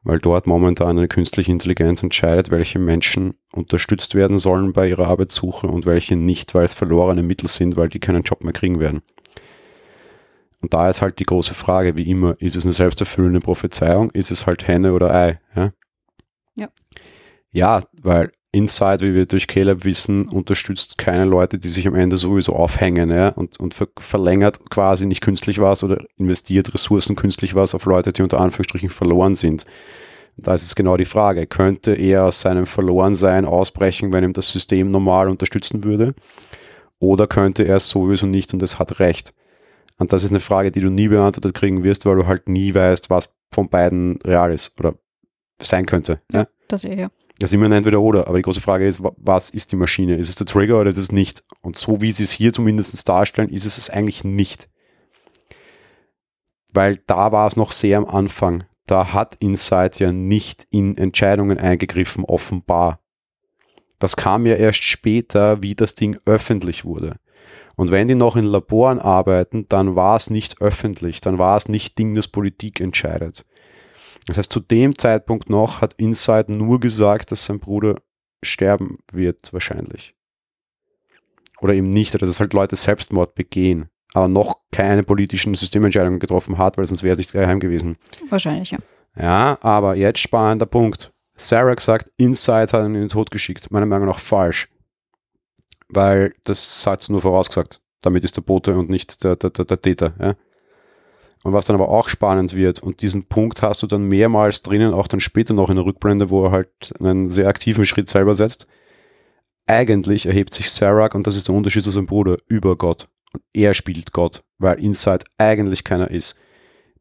weil dort momentan eine künstliche Intelligenz entscheidet, welche Menschen unterstützt werden sollen bei ihrer Arbeitssuche und welche nicht, weil es verlorene Mittel sind, weil die keinen Job mehr kriegen werden. Und da ist halt die große Frage, wie immer, ist es eine selbsterfüllende Prophezeiung? Ist es halt Henne oder Ei? Ja, ja. ja weil Inside, wie wir durch Caleb wissen, unterstützt keine Leute, die sich am Ende sowieso aufhängen ja, und, und ver verlängert quasi nicht künstlich was oder investiert Ressourcen künstlich was auf Leute, die unter Anführungsstrichen verloren sind. Da ist es genau die Frage, könnte er aus seinem Verlorensein ausbrechen, wenn ihm das System normal unterstützen würde? Oder könnte er es sowieso nicht und es hat recht? Und das ist eine Frage, die du nie beantwortet kriegen wirst, weil du halt nie weißt, was von beiden real ist oder sein könnte. Ja, ja? das eh, ja. Ja, ist immer ein Entweder oder. Aber die große Frage ist, was ist die Maschine? Ist es der Trigger oder ist es nicht? Und so wie sie es hier zumindest darstellen, ist es es eigentlich nicht. Weil da war es noch sehr am Anfang. Da hat Insight ja nicht in Entscheidungen eingegriffen, offenbar. Das kam ja erst später, wie das Ding öffentlich wurde. Und wenn die noch in Laboren arbeiten, dann war es nicht öffentlich, dann war es nicht Ding, das Politik entscheidet. Das heißt, zu dem Zeitpunkt noch hat Inside nur gesagt, dass sein Bruder sterben wird, wahrscheinlich. Oder eben nicht, oder dass halt Leute Selbstmord begehen, aber noch keine politischen Systementscheidungen getroffen hat, weil sonst wäre es nicht geheim gewesen. Wahrscheinlich, ja. Ja, aber jetzt spannender Punkt. Sarah sagt, Inside hat ihn in den Tod geschickt. Meiner Meinung nach falsch. Weil das hat nur vorausgesagt. Damit ist der Bote und nicht der, der, der, der Täter. Ja? Und was dann aber auch spannend wird, und diesen Punkt hast du dann mehrmals drinnen, auch dann später noch in der Rückblende, wo er halt einen sehr aktiven Schritt selber setzt. Eigentlich erhebt sich Sarah, und das ist der Unterschied zu seinem Bruder, über Gott. Und er spielt Gott, weil Inside eigentlich keiner ist.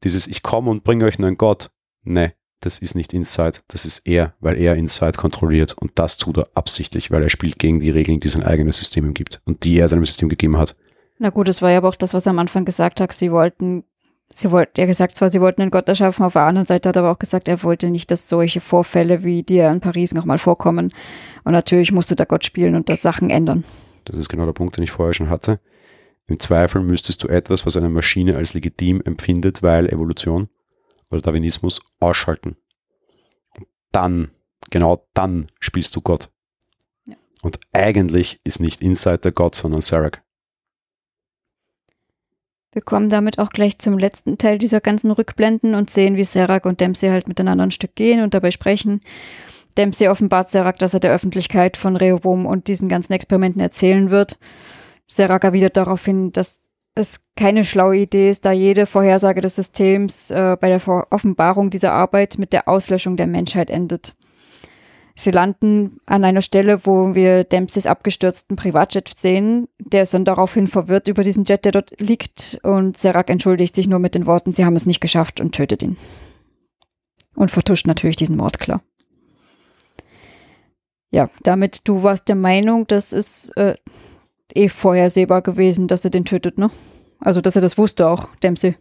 Dieses Ich komme und bringe euch einen Gott. Ne, das ist nicht Inside, das ist er, weil er Inside kontrolliert. Und das tut er absichtlich, weil er spielt gegen die Regeln, die sein eigenes System ihm gibt und die er seinem System gegeben hat. Na gut, es war ja aber auch das, was er am Anfang gesagt hat. Sie wollten, sie wollten, er gesagt zwar, sie wollten einen Gott erschaffen, auf der anderen Seite hat er aber auch gesagt, er wollte nicht, dass solche Vorfälle wie die in Paris nochmal vorkommen. Und natürlich musste der Gott spielen und das Sachen ändern. Das ist genau der Punkt, den ich vorher schon hatte. Im Zweifel müsstest du etwas, was eine Maschine als legitim empfindet, weil Evolution oder Darwinismus ausschalten. Und dann, genau dann spielst du Gott. Ja. Und eigentlich ist nicht Inside der Gott, sondern Sarek. Wir kommen damit auch gleich zum letzten Teil dieser ganzen Rückblenden und sehen, wie Serak und Dempsey halt miteinander ein Stück gehen und dabei sprechen. Dempsey offenbart Serak, dass er der Öffentlichkeit von Rehoboam und diesen ganzen Experimenten erzählen wird. Serak erwidert darauf hin, dass es keine schlaue Idee ist, da jede Vorhersage des Systems äh, bei der Offenbarung dieser Arbeit mit der Auslöschung der Menschheit endet. Sie landen an einer Stelle, wo wir Dempseys abgestürzten Privatjet sehen. Der ist dann daraufhin verwirrt über diesen Jet, der dort liegt. Und Serak entschuldigt sich nur mit den Worten, sie haben es nicht geschafft und tötet ihn. Und vertuscht natürlich diesen Mord, klar. Ja, damit du warst der Meinung, das ist äh, eh vorhersehbar gewesen, dass er den tötet, ne? Also, dass er das wusste auch, Dempsey.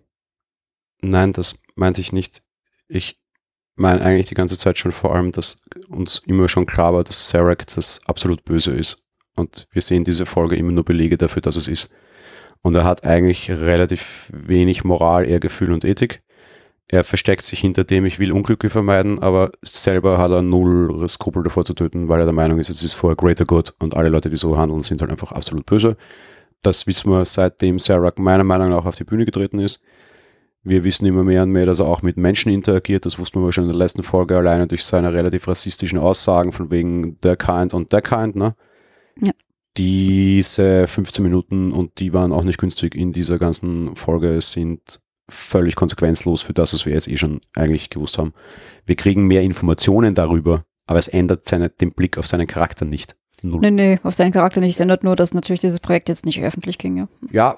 Nein, das meinte ich nicht. Ich meine eigentlich die ganze Zeit schon vor allem, dass uns immer schon klar war, dass Sarek das absolut Böse ist. Und wir sehen diese Folge immer nur Belege dafür, dass es ist. Und er hat eigentlich relativ wenig Moral, Ehrgefühl und Ethik. Er versteckt sich hinter dem, ich will Unglücke vermeiden, aber selber hat er null Skrupel davor zu töten, weil er der Meinung ist, es ist vorher greater good und alle Leute, die so handeln, sind halt einfach absolut böse. Das wissen wir, seitdem Sarah meiner Meinung nach auf die Bühne getreten ist. Wir wissen immer mehr und mehr, dass er auch mit Menschen interagiert. Das wussten wir schon in der letzten Folge alleine durch seine relativ rassistischen Aussagen von wegen der Kind und der Kind, ne? Ja. Diese 15 Minuten und die waren auch nicht günstig in dieser ganzen Folge, sind völlig konsequenzlos für das, was wir jetzt eh schon eigentlich gewusst haben. Wir kriegen mehr Informationen darüber, aber es ändert seine, den Blick auf seinen Charakter nicht. Null. Nee, nee, auf seinen Charakter nicht. Es ändert nur, dass natürlich dieses Projekt jetzt nicht öffentlich ging. Ja, ja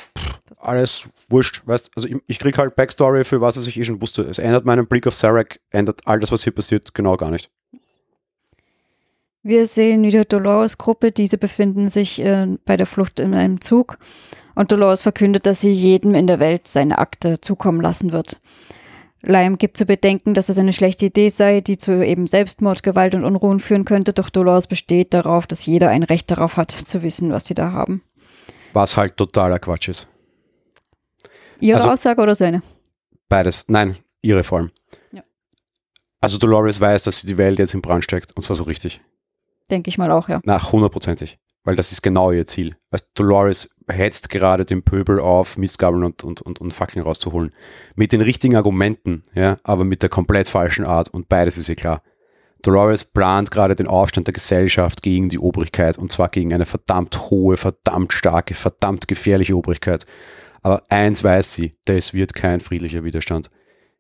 alles wurscht. Weißt, also ich, ich kriege halt Backstory für was, was ich eh schon wusste. Es ändert meinen Blick auf Sarek, ändert all das, was hier passiert, genau gar nicht. Wir sehen wieder Dolores Gruppe. Diese befinden sich äh, bei der Flucht in einem Zug. Und Dolores verkündet, dass sie jedem in der Welt seine Akte zukommen lassen wird. Lime gibt zu bedenken, dass es eine schlechte Idee sei, die zu eben Selbstmord, Gewalt und Unruhen führen könnte, doch Dolores besteht darauf, dass jeder ein Recht darauf hat, zu wissen, was sie da haben. Was halt totaler Quatsch ist. Ihre also, Aussage oder seine? Beides. Nein, ihre allem. Ja. Also Dolores weiß, dass sie die Welt jetzt in Brand steckt und zwar so richtig. Denke ich mal auch, ja. Na, hundertprozentig weil das ist genau ihr Ziel. Weißt, Dolores hetzt gerade den Pöbel auf, Mistgabeln und, und, und, und Fackeln rauszuholen. Mit den richtigen Argumenten, ja, aber mit der komplett falschen Art und beides ist ihr klar. Dolores plant gerade den Aufstand der Gesellschaft gegen die Obrigkeit und zwar gegen eine verdammt hohe, verdammt starke, verdammt gefährliche Obrigkeit. Aber eins weiß sie, das wird kein friedlicher Widerstand.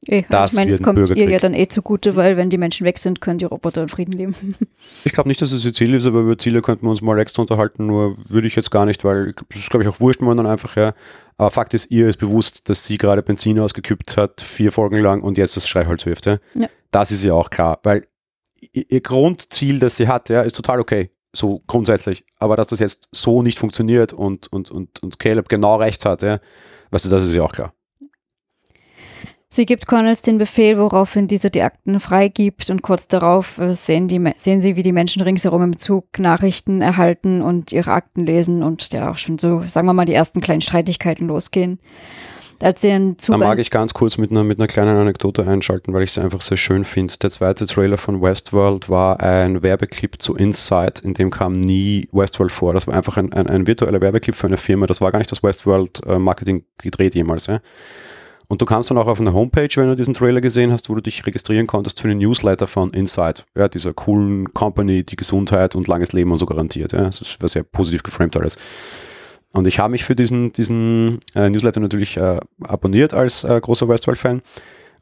Eh, das ich meine, es kommt ihr ja dann eh zugute, weil wenn die Menschen weg sind, können die Roboter in Frieden leben. Ich glaube nicht, dass es ihr Ziel ist, aber über Ziele könnten wir uns mal extra unterhalten, nur würde ich jetzt gar nicht, weil das ist, glaube ich, auch wurscht man dann einfach, ja. Aber Fakt ist, ihr ist bewusst, dass sie gerade Benzin ausgekippt hat, vier Folgen lang und jetzt das Schreiholz wirft, ja. ja. Das ist ja auch klar, weil ihr Grundziel, das sie hat, ja, ist total okay. So grundsätzlich. Aber dass das jetzt so nicht funktioniert und, und, und, und Caleb genau recht hat, ja, weißt du, das ist ja auch klar. Sie gibt Connells den Befehl, woraufhin dieser die Akten freigibt und kurz darauf äh, sehen, die, sehen sie, wie die Menschen ringsherum im Zug Nachrichten erhalten und ihre Akten lesen und ja auch schon so, sagen wir mal, die ersten kleinen Streitigkeiten losgehen. Als sie Zug da mag ich ganz kurz mit einer, mit einer kleinen Anekdote einschalten, weil ich es einfach sehr schön finde. Der zweite Trailer von Westworld war ein Werbeclip zu Inside, in dem kam nie Westworld vor. Das war einfach ein, ein, ein virtueller Werbeclip für eine Firma. Das war gar nicht das Westworld äh, gedreht jemals. Ja? Und du kamst dann auch auf eine Homepage, wenn du diesen Trailer gesehen hast, wo du dich registrieren konntest für einen Newsletter von Inside, ja, dieser coolen Company, die Gesundheit und langes Leben und so garantiert. Ja. Das war sehr positiv geframed alles. Und ich habe mich für diesen, diesen äh, Newsletter natürlich äh, abonniert als äh, großer Westworld-Fan.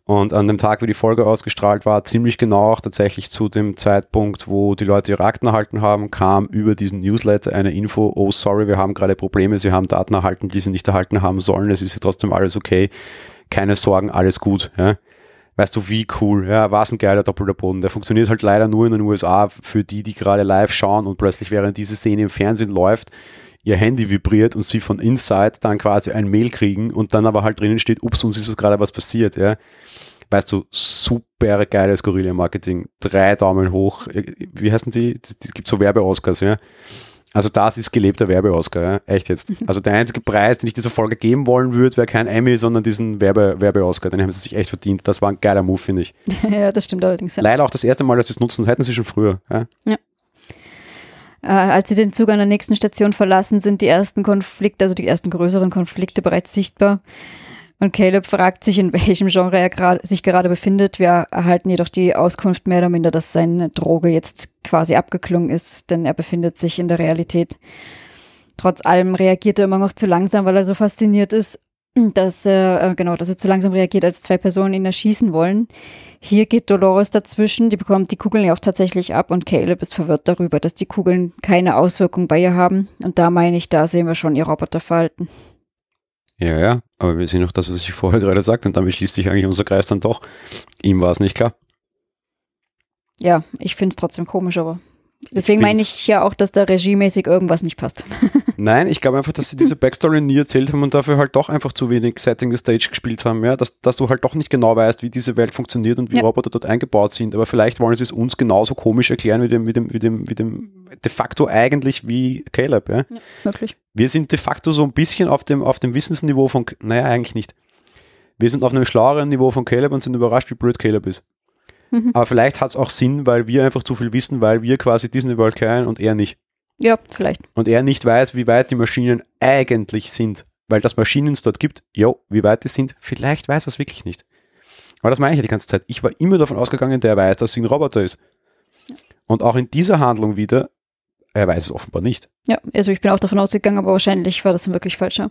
Und an dem Tag, wie die Folge ausgestrahlt war, ziemlich genau auch tatsächlich zu dem Zeitpunkt, wo die Leute ihre Akten erhalten haben, kam über diesen Newsletter eine Info, oh sorry, wir haben gerade Probleme, sie haben Daten erhalten, die sie nicht erhalten haben sollen, es ist ja trotzdem alles okay, keine Sorgen, alles gut. Ja. Weißt du, wie cool, ja, war es ein geiler doppelter Boden. Der funktioniert halt leider nur in den USA für die, die gerade live schauen und plötzlich während diese Szene im Fernsehen läuft, ihr Handy vibriert und sie von Inside dann quasi ein Mail kriegen und dann aber halt drinnen steht, ups, uns ist gerade was passiert, ja weißt du, super geiles Guerilla-Marketing. Drei Daumen hoch. Wie heißen die? Es gibt so Werbe-Oscars, ja. Also das ist gelebter Werbe-Oscar, ja? echt jetzt. Also der einzige Preis, den ich dieser Folge geben wollen würde, wäre kein Emmy, sondern diesen Werbe-Oscar. Den haben sie sich echt verdient. Das war ein geiler Move, finde ich. ja, das stimmt allerdings. Ja. Leider auch das erste Mal, dass sie es nutzen, hätten sie schon früher. Ja. ja. Äh, als sie den Zug an der nächsten Station verlassen, sind die ersten Konflikte, also die ersten größeren Konflikte bereits sichtbar. Und Caleb fragt sich, in welchem Genre er grad, sich gerade befindet. Wir erhalten jedoch die Auskunft mehr oder minder, dass seine Droge jetzt quasi abgeklungen ist, denn er befindet sich in der Realität. Trotz allem reagiert er immer noch zu langsam, weil er so fasziniert ist, dass er, äh, genau, dass er zu langsam reagiert, als zwei Personen ihn erschießen wollen. Hier geht Dolores dazwischen, die bekommt die Kugeln ja auch tatsächlich ab und Caleb ist verwirrt darüber, dass die Kugeln keine Auswirkung bei ihr haben. Und da meine ich, da sehen wir schon ihr Roboterverhalten. Ja, ja, aber wir sehen noch das, was ich vorher gerade sagte und damit schließt sich eigentlich unser Kreis dann doch. Ihm war es nicht klar. Ja, ich finde es trotzdem komisch, aber deswegen meine ich ja auch, dass da regiemäßig irgendwas nicht passt. Nein, ich glaube einfach, dass sie diese Backstory nie erzählt haben und dafür halt doch einfach zu wenig Setting the Stage gespielt haben, ja, dass, dass du halt doch nicht genau weißt, wie diese Welt funktioniert und wie ja. Roboter dort eingebaut sind. Aber vielleicht wollen sie es uns genauso komisch erklären wie dem, wie dem, wie dem, wie dem de facto eigentlich wie Caleb, ja. ja wirklich. Wir sind de facto so ein bisschen auf dem, auf dem Wissensniveau von, naja, eigentlich nicht. Wir sind auf einem schlaueren Niveau von Caleb und sind überrascht, wie blöd Caleb ist. Mhm. Aber vielleicht hat es auch Sinn, weil wir einfach zu viel wissen, weil wir quasi Disney World kennen und er nicht. Ja, vielleicht. Und er nicht weiß, wie weit die Maschinen eigentlich sind. Weil das Maschinen es dort gibt, jo, wie weit die sind, vielleicht weiß er es wirklich nicht. Aber das meine ich ja die ganze Zeit. Ich war immer davon ausgegangen, der weiß, dass sie ein Roboter ist. Und auch in dieser Handlung wieder, er weiß es offenbar nicht. Ja, also ich bin auch davon ausgegangen, aber wahrscheinlich war das wirklich falsch. Ja.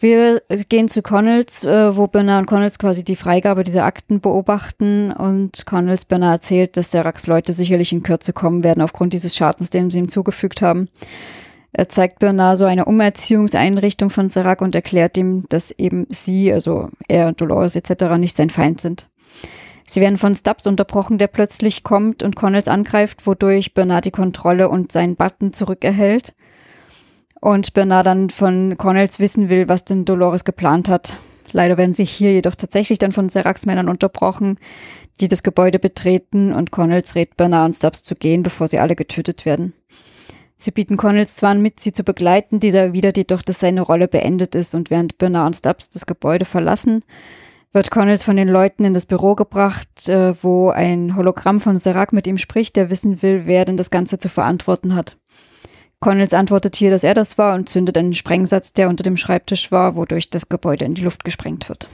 Wir gehen zu Connells, äh, wo Bernard und Connells quasi die Freigabe dieser Akten beobachten und Connells Bernard erzählt, dass Seracs Leute sicherlich in Kürze kommen werden aufgrund dieses Schadens, den sie ihm zugefügt haben. Er zeigt Bernard so eine Umerziehungseinrichtung von Serac und erklärt ihm, dass eben sie, also er, Dolores etc. nicht sein Feind sind. Sie werden von Stubbs unterbrochen, der plötzlich kommt und Connells angreift, wodurch Bernard die Kontrolle und seinen Button zurückerhält und Bernard dann von Connells wissen will, was denn Dolores geplant hat. Leider werden sie hier jedoch tatsächlich dann von Seracs Männern unterbrochen, die das Gebäude betreten und Connells rät Bernard und Stubbs zu gehen, bevor sie alle getötet werden. Sie bieten Connells zwar an, mit sie zu begleiten, dieser erwidert jedoch, dass seine Rolle beendet ist und während Bernard und Stubbs das Gebäude verlassen, wird Connells von den Leuten in das Büro gebracht, äh, wo ein Hologramm von Serac mit ihm spricht, der wissen will, wer denn das Ganze zu verantworten hat. Connells antwortet hier, dass er das war und zündet einen Sprengsatz, der unter dem Schreibtisch war, wodurch das Gebäude in die Luft gesprengt wird.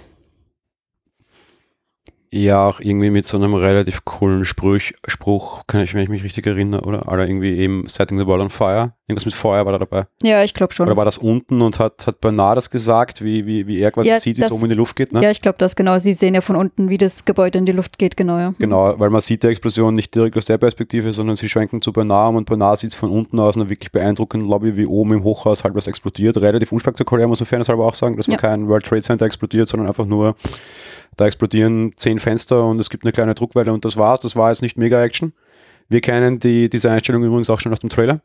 Ja, auch irgendwie mit so einem relativ coolen Spruch, Spruch kann ich, wenn ich mich richtig erinnere, oder? Oder irgendwie eben Setting the World on Fire. Irgendwas mit Feuer war da dabei. Ja, ich glaube schon. Oder war das unten und hat, hat Bernard das gesagt, wie, wie, wie er quasi ja, sieht, wie es oben in die Luft geht? Ne? Ja, ich glaube das genau. Sie sehen ja von unten, wie das Gebäude in die Luft geht, genau. Ja. Genau, weil man sieht die Explosion nicht direkt aus der Perspektive, sondern sie schwenken zu Bernard um und Bernard sieht es von unten aus einer wirklich beeindruckenden Lobby, wie oben im Hochhaus halt was explodiert. Relativ unspektakulär, muss man fairness halber auch sagen, dass ja. man kein World Trade Center explodiert, sondern einfach nur da explodieren zehn Fenster und es gibt eine kleine Druckwelle und das war's. Das war jetzt nicht mega Action. Wir kennen die, diese Einstellung übrigens auch schon aus dem Trailer.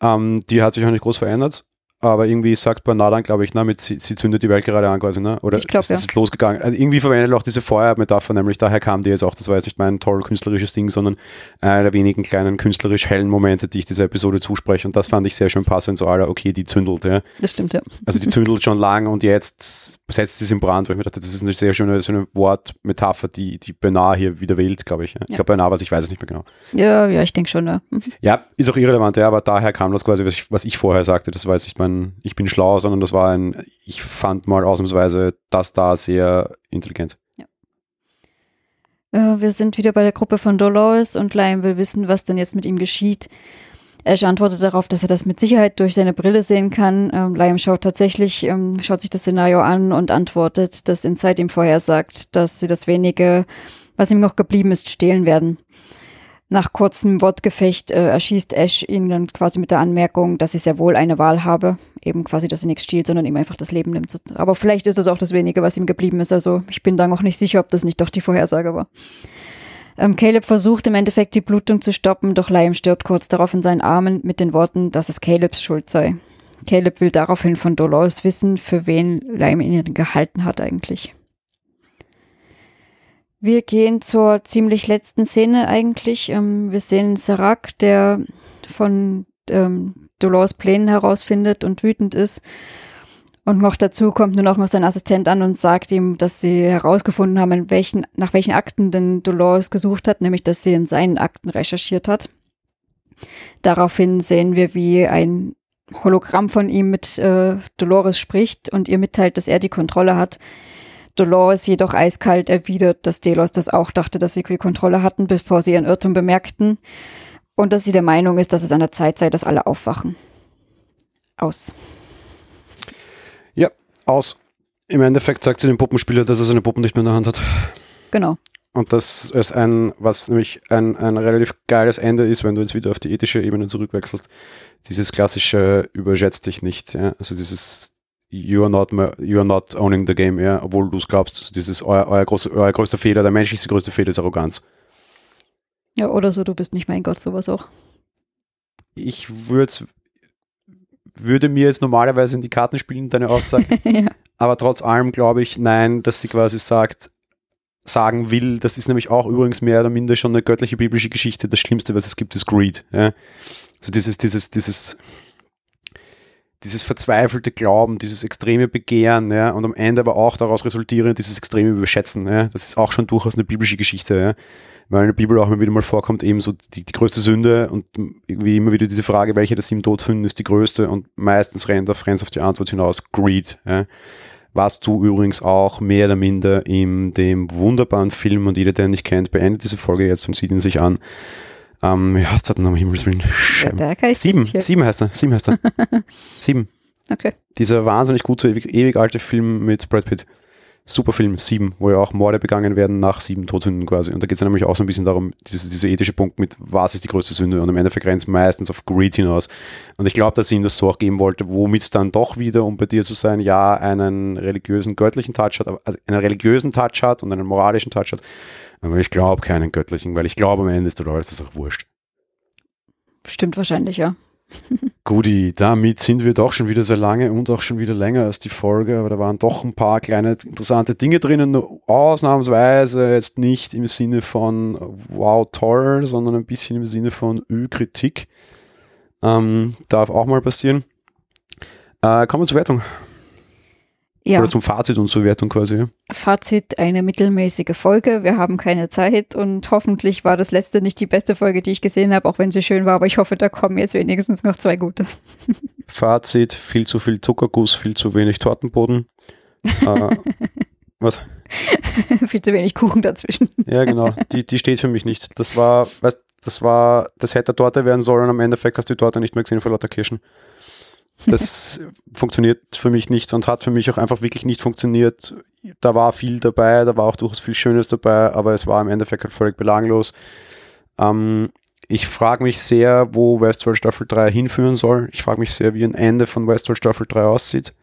Ähm, die hat sich auch nicht groß verändert aber irgendwie sagt Bernard dann, glaube ich, na, mit, sie, sie, zündet die Welt gerade an quasi, ne? oder ich glaub, ist das ja. losgegangen? Also irgendwie verwendet er auch diese Feuermetapher, nämlich daher kam die jetzt auch, das war jetzt nicht mein toll künstlerisches Ding, sondern einer der wenigen kleinen künstlerisch hellen Momente, die ich dieser Episode zuspreche und das fand ich sehr schön passend, so aller, okay, die zündelt, ja. Das stimmt, ja. Also die zündelt schon lang und jetzt setzt sie es in Brand, weil ich mir dachte, das ist eine sehr schöne, so eine Wortmetapher, die, die Bernard hier wieder wählt, glaube ich. Ja. Ich glaube Bernard, was ich weiß es nicht mehr genau. Ja, ja, ich denke schon, ja. Mhm. Ja, ist auch irrelevant, ja, aber daher kam das quasi, was ich, was ich vorher sagte, das war jetzt nicht mein, ich bin schlau, sondern das war ein, ich fand mal ausnahmsweise das da sehr intelligent. Ja. Äh, wir sind wieder bei der Gruppe von Dolores und Liam will wissen, was denn jetzt mit ihm geschieht. Ash antwortet darauf, dass er das mit Sicherheit durch seine Brille sehen kann. Ähm, Liam schaut tatsächlich, ähm, schaut sich das Szenario an und antwortet, dass Inside ihm vorher sagt, dass sie das wenige, was ihm noch geblieben ist, stehlen werden. Nach kurzem Wortgefecht äh, erschießt Ash ihn dann quasi mit der Anmerkung, dass sie sehr wohl eine Wahl habe. Eben quasi, dass sie nichts stiehlt, sondern ihm einfach das Leben nimmt. Aber vielleicht ist das auch das wenige, was ihm geblieben ist. Also ich bin da noch nicht sicher, ob das nicht doch die Vorhersage war. Ähm, Caleb versucht im Endeffekt die Blutung zu stoppen, doch Liam stirbt kurz darauf in seinen Armen mit den Worten, dass es Calebs Schuld sei. Caleb will daraufhin von Dolores wissen, für wen Liam ihn gehalten hat eigentlich. Wir gehen zur ziemlich letzten Szene eigentlich. Ähm, wir sehen Serac, der von ähm, Dolores Plänen herausfindet und wütend ist. Und noch dazu kommt nur noch mal sein Assistent an und sagt ihm, dass sie herausgefunden haben, welchen, nach welchen Akten denn Dolores gesucht hat, nämlich dass sie in seinen Akten recherchiert hat. Daraufhin sehen wir, wie ein Hologramm von ihm mit äh, Dolores spricht und ihr mitteilt, dass er die Kontrolle hat Dolores jedoch eiskalt erwidert, dass Delos das auch dachte, dass sie die Kontrolle hatten, bevor sie ihren Irrtum bemerkten. Und dass sie der Meinung ist, dass es an der Zeit sei, dass alle aufwachen. Aus. Ja, aus. Im Endeffekt sagt sie dem Puppenspieler, dass er seine Puppen nicht mehr in der Hand hat. Genau. Und das ist ein, was nämlich ein, ein relativ geiles Ende ist, wenn du jetzt wieder auf die ethische Ebene zurückwechselst. Dieses klassische überschätzt dich nicht. Ja? Also dieses you are not, you are not owning the game, ja, obwohl du es glaubst. Also dieses euer, euer, groß, euer größter Fehler, der menschlichste größte Fehler ist Arroganz. Ja, oder so, du bist nicht mein Gott, sowas auch. Ich würde würde mir jetzt normalerweise in die Karten spielen, deine Aussage. ja. Aber trotz allem glaube ich, nein, dass sie quasi sagt, sagen will, das ist nämlich auch übrigens mehr oder minder schon eine göttliche biblische Geschichte. Das Schlimmste, was es gibt, ist Greed. Ja? Also dieses, dieses, dieses, dieses verzweifelte Glauben, dieses extreme Begehren, ja, und am Ende aber auch daraus resultierend dieses extreme Überschätzen, ja, das ist auch schon durchaus eine biblische Geschichte, ja, weil in der Bibel auch immer wieder mal vorkommt, eben so die, die größte Sünde und irgendwie immer wieder diese Frage, welche das ihm Tod finden, ist die größte und meistens rennt auf Friends auf die Antwort hinaus, Greed, ja. Was du übrigens auch mehr oder minder in dem wunderbaren Film und jeder, der ihn nicht kennt, beendet diese Folge jetzt und sieht ihn sich an. Ähm, wie heißt denn um Himmels Willen? Ja, sieben, sieben heißt er. Sieben heißt er. sieben. Okay. Dieser wahnsinnig gute, ewig, ewig alte Film mit Brad Pitt. Super Film, sieben, wo ja auch Morde begangen werden nach sieben Todsünden quasi. Und da geht es nämlich auch so ein bisschen darum, diese, dieser ethische Punkt mit, was ist die größte Sünde? Und im Endeffekt rennt es meistens auf Greed hinaus. Und ich glaube, dass sie ihm das so auch geben wollte, womit es dann doch wieder, um bei dir zu sein, ja, einen religiösen, göttlichen Touch hat, also einen religiösen Touch hat und einen moralischen Touch hat aber ich glaube keinen göttlichen, weil ich glaube, am Ende ist Dolores das auch wurscht. Stimmt wahrscheinlich, ja. Guti, damit sind wir doch schon wieder sehr lange und auch schon wieder länger als die Folge, aber da waren doch ein paar kleine interessante Dinge drinnen, nur ausnahmsweise jetzt nicht im Sinne von wow, toll, sondern ein bisschen im Sinne von Ü-Kritik. Ähm, darf auch mal passieren. Äh, kommen wir zur Wertung. Ja. Oder zum Fazit und zur Wertung quasi. Fazit, eine mittelmäßige Folge. Wir haben keine Zeit und hoffentlich war das letzte nicht die beste Folge, die ich gesehen habe, auch wenn sie schön war, aber ich hoffe, da kommen jetzt wenigstens noch zwei gute. Fazit, viel zu viel Zuckerguss, viel zu wenig Tortenboden. äh, was? viel zu wenig Kuchen dazwischen. ja, genau. Die, die steht für mich nicht. Das war, weißt, das war, das hätte Torte werden sollen, am Endeffekt hast du die Torte nicht mehr gesehen vor lauter Kirschen. Das funktioniert für mich nicht und hat für mich auch einfach wirklich nicht funktioniert. Da war viel dabei, da war auch durchaus viel Schönes dabei, aber es war im Endeffekt halt völlig belanglos. Ähm, ich frage mich sehr, wo Westworld Staffel 3 hinführen soll. Ich frage mich sehr, wie ein Ende von Westworld Staffel 3 aussieht.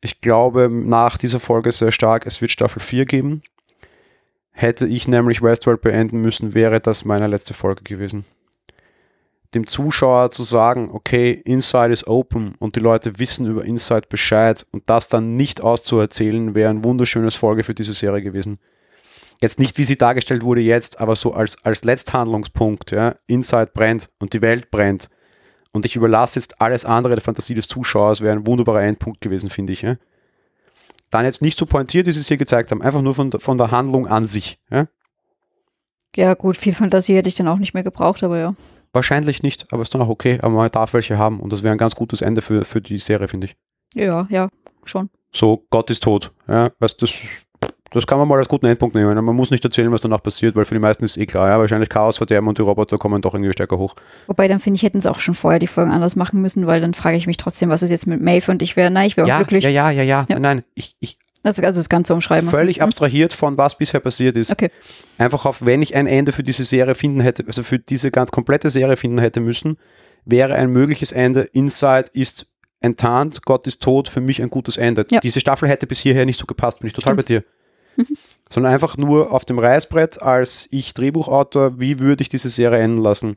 Ich glaube nach dieser Folge sehr stark, es wird Staffel 4 geben. Hätte ich nämlich Westworld beenden müssen, wäre das meine letzte Folge gewesen dem Zuschauer zu sagen, okay, Inside is open und die Leute wissen über Inside Bescheid und das dann nicht auszuerzählen, wäre ein wunderschönes Folge für diese Serie gewesen. Jetzt nicht, wie sie dargestellt wurde jetzt, aber so als, als Letzthandlungspunkt, ja, Inside brennt und die Welt brennt und ich überlasse jetzt alles andere der Fantasie des Zuschauers, wäre ein wunderbarer Endpunkt gewesen, finde ich. Ja. Dann jetzt nicht so pointiert, wie sie es hier gezeigt haben, einfach nur von, von der Handlung an sich. Ja. ja, gut, viel Fantasie hätte ich dann auch nicht mehr gebraucht, aber ja. Wahrscheinlich nicht, aber ist dann auch okay. Aber man darf welche haben und das wäre ein ganz gutes Ende für, für die Serie, finde ich. Ja, ja, schon. So, Gott ist tot. Ja, weißt, das Das kann man mal als guten Endpunkt nehmen. Man muss nicht erzählen, was danach passiert, weil für die meisten ist eh klar, ja, wahrscheinlich Chaos verderben und die Roboter kommen doch irgendwie stärker hoch. Wobei, dann finde ich, hätten sie auch schon vorher die Folgen anders machen müssen, weil dann frage ich mich trotzdem, was ist jetzt mit Maeve und ich wäre, nein, ich wäre ja, glücklich. Ja, ja, ja, ja, Ja. Nein, ich, ich Also, also das Ganze umschreiben. völlig Mhm. abstrahiert von was bisher passiert ist. Okay. Einfach auf, wenn ich ein Ende für diese Serie finden hätte, also für diese ganz komplette Serie finden hätte müssen, wäre ein mögliches Ende. Inside ist enttarnt, Gott ist tot, für mich ein gutes Ende. Ja. Diese Staffel hätte bis hierher nicht so gepasst, bin ich total Stimmt. bei dir. Sondern einfach nur auf dem Reißbrett als ich Drehbuchautor, wie würde ich diese Serie enden lassen?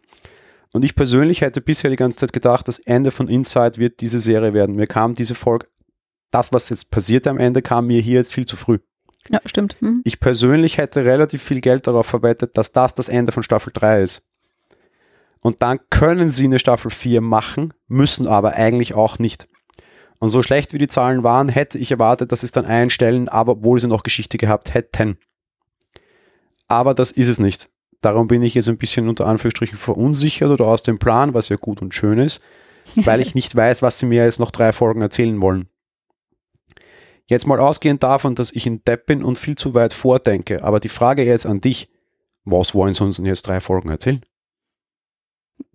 Und ich persönlich hätte bisher die ganze Zeit gedacht, das Ende von Inside wird diese Serie werden. Mir kam diese Folge, das, was jetzt passierte am Ende, kam mir hier jetzt viel zu früh. Ja, stimmt. Mhm. Ich persönlich hätte relativ viel Geld darauf verwettet, dass das das Ende von Staffel 3 ist. Und dann können sie eine Staffel 4 machen, müssen aber eigentlich auch nicht. Und so schlecht wie die Zahlen waren, hätte ich erwartet, dass sie es dann einstellen, aber obwohl sie noch Geschichte gehabt hätten. Aber das ist es nicht. Darum bin ich jetzt ein bisschen unter Anführungsstrichen verunsichert oder aus dem Plan, was ja gut und schön ist, weil ich nicht weiß, was sie mir jetzt noch drei Folgen erzählen wollen. Jetzt mal ausgehend davon, dass ich ein Depp bin und viel zu weit vordenke, aber die Frage jetzt an dich, was wollen sie uns denn jetzt drei Folgen erzählen?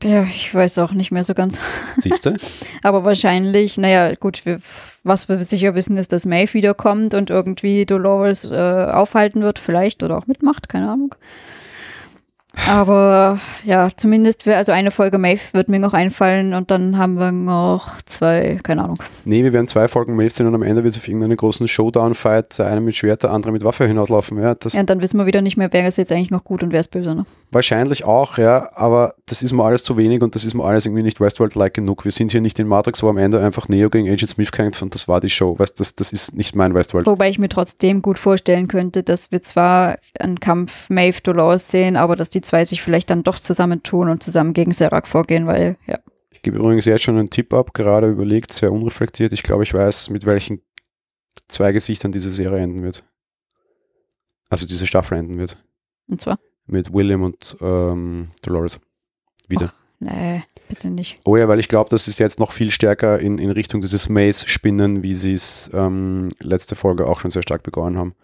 Ja, ich weiß auch nicht mehr so ganz. Siehst du? Aber wahrscheinlich, naja, gut, wir, was wir sicher wissen, ist, dass Maeve wiederkommt und irgendwie Dolores äh, aufhalten wird, vielleicht oder auch mitmacht, keine Ahnung. Aber ja, zumindest, wär- also eine Folge Maeve wird mir noch einfallen und dann haben wir noch zwei, keine Ahnung. nee, wir werden zwei Folgen Maeve sehen und am Ende wird es auf irgendeinen großen Showdown-Fight, der eine mit Schwert, der andere mit Waffe hinauslaufen. Ja, das Ja, und dann wissen wir wieder nicht mehr, wer ist jetzt eigentlich noch gut und wer ist böse. Ne? wahrscheinlich auch, ja, aber das ist mir alles zu wenig und das ist mir alles irgendwie nicht Westworld-like genug. Wir sind hier nicht in Matrix, wo am Ende einfach Neo gegen Agent Smith kämpft und das war die Show. Weißt, das, das ist nicht mein Westworld. Wobei ich mir trotzdem gut vorstellen könnte, dass wir zwar einen Kampf Maeve Dolores sehen, aber dass die zwei sich vielleicht dann doch zusammentun und zusammen gegen Serac vorgehen, weil, ja. Ich gebe übrigens jetzt schon einen Tipp ab, gerade überlegt, sehr unreflektiert. Ich glaube, ich weiß, mit welchen zwei Gesichtern diese Serie enden wird. Also diese Staffel enden wird. Und zwar, Mit William und ähm, Dolores. Wieder. nee, bitte nicht. Oh ja, weil ich glaube, das ist jetzt noch viel stärker in, in Richtung dieses Maze-Spinnen, wie sie es ähm, letzte Folge auch schon sehr stark begonnen haben.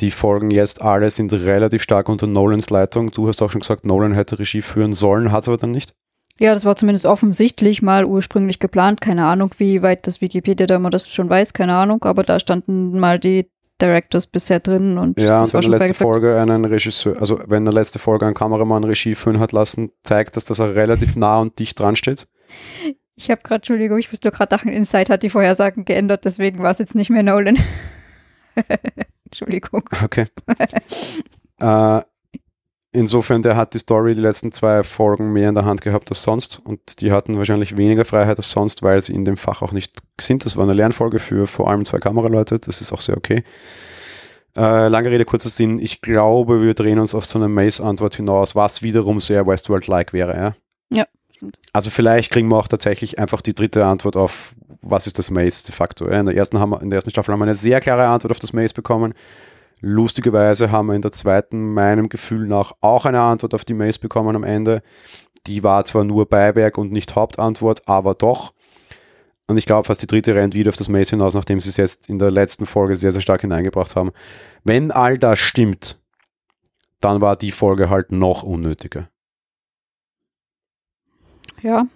Die Folgen jetzt alle sind relativ stark unter Nolans Leitung. Du hast auch schon gesagt, Nolan hätte Regie führen sollen, hat es aber dann nicht. Ja, das war zumindest offensichtlich mal ursprünglich geplant. Keine Ahnung, wie weit das Wikipedia da immer das schon weiß, keine Ahnung, aber da standen mal die Directors bisher drin und Ja, das und war wenn schon der letzte. Folge einen Regisseur, also wenn der letzte Folge einen Kameramann Regie führen hat lassen, zeigt das, dass er relativ nah und dicht dran steht. Ich habe gerade, Entschuldigung, ich musste gerade dachten, Inside hat die Vorhersagen geändert, deswegen war es jetzt nicht mehr Nolan. Entschuldigung. Okay. äh, insofern, der hat die Story die letzten zwei Folgen mehr in der Hand gehabt als sonst und die hatten wahrscheinlich weniger Freiheit als sonst, weil sie in dem Fach auch nicht sind. Das war eine Lernfolge für vor allem zwei Kameraleute, das ist auch sehr okay. Äh, lange Rede, kurzer Sinn. Ich glaube, wir drehen uns auf so eine Maze-Antwort hinaus, was wiederum sehr Westworld-like wäre, ja? Ja, stimmt. Also vielleicht kriegen wir auch tatsächlich einfach die dritte Antwort auf, was ist das Maze de facto. In, der ersten haben wir, in der ersten Staffel haben wir eine sehr klare Antwort auf das Maze bekommen. Lustigerweise haben wir in der zweiten, meinem Gefühl nach, auch eine Antwort auf die Maze bekommen am Ende. Die war zwar nur Beiwerk und nicht Hauptantwort, aber doch. Und ich glaube, fast die dritte rennt wieder auf das Maze hinaus, nachdem sie es jetzt in der letzten Folge sehr, sehr stark hineingebracht haben. Wenn all das stimmt, dann war die Folge halt noch unnötiger. Ja,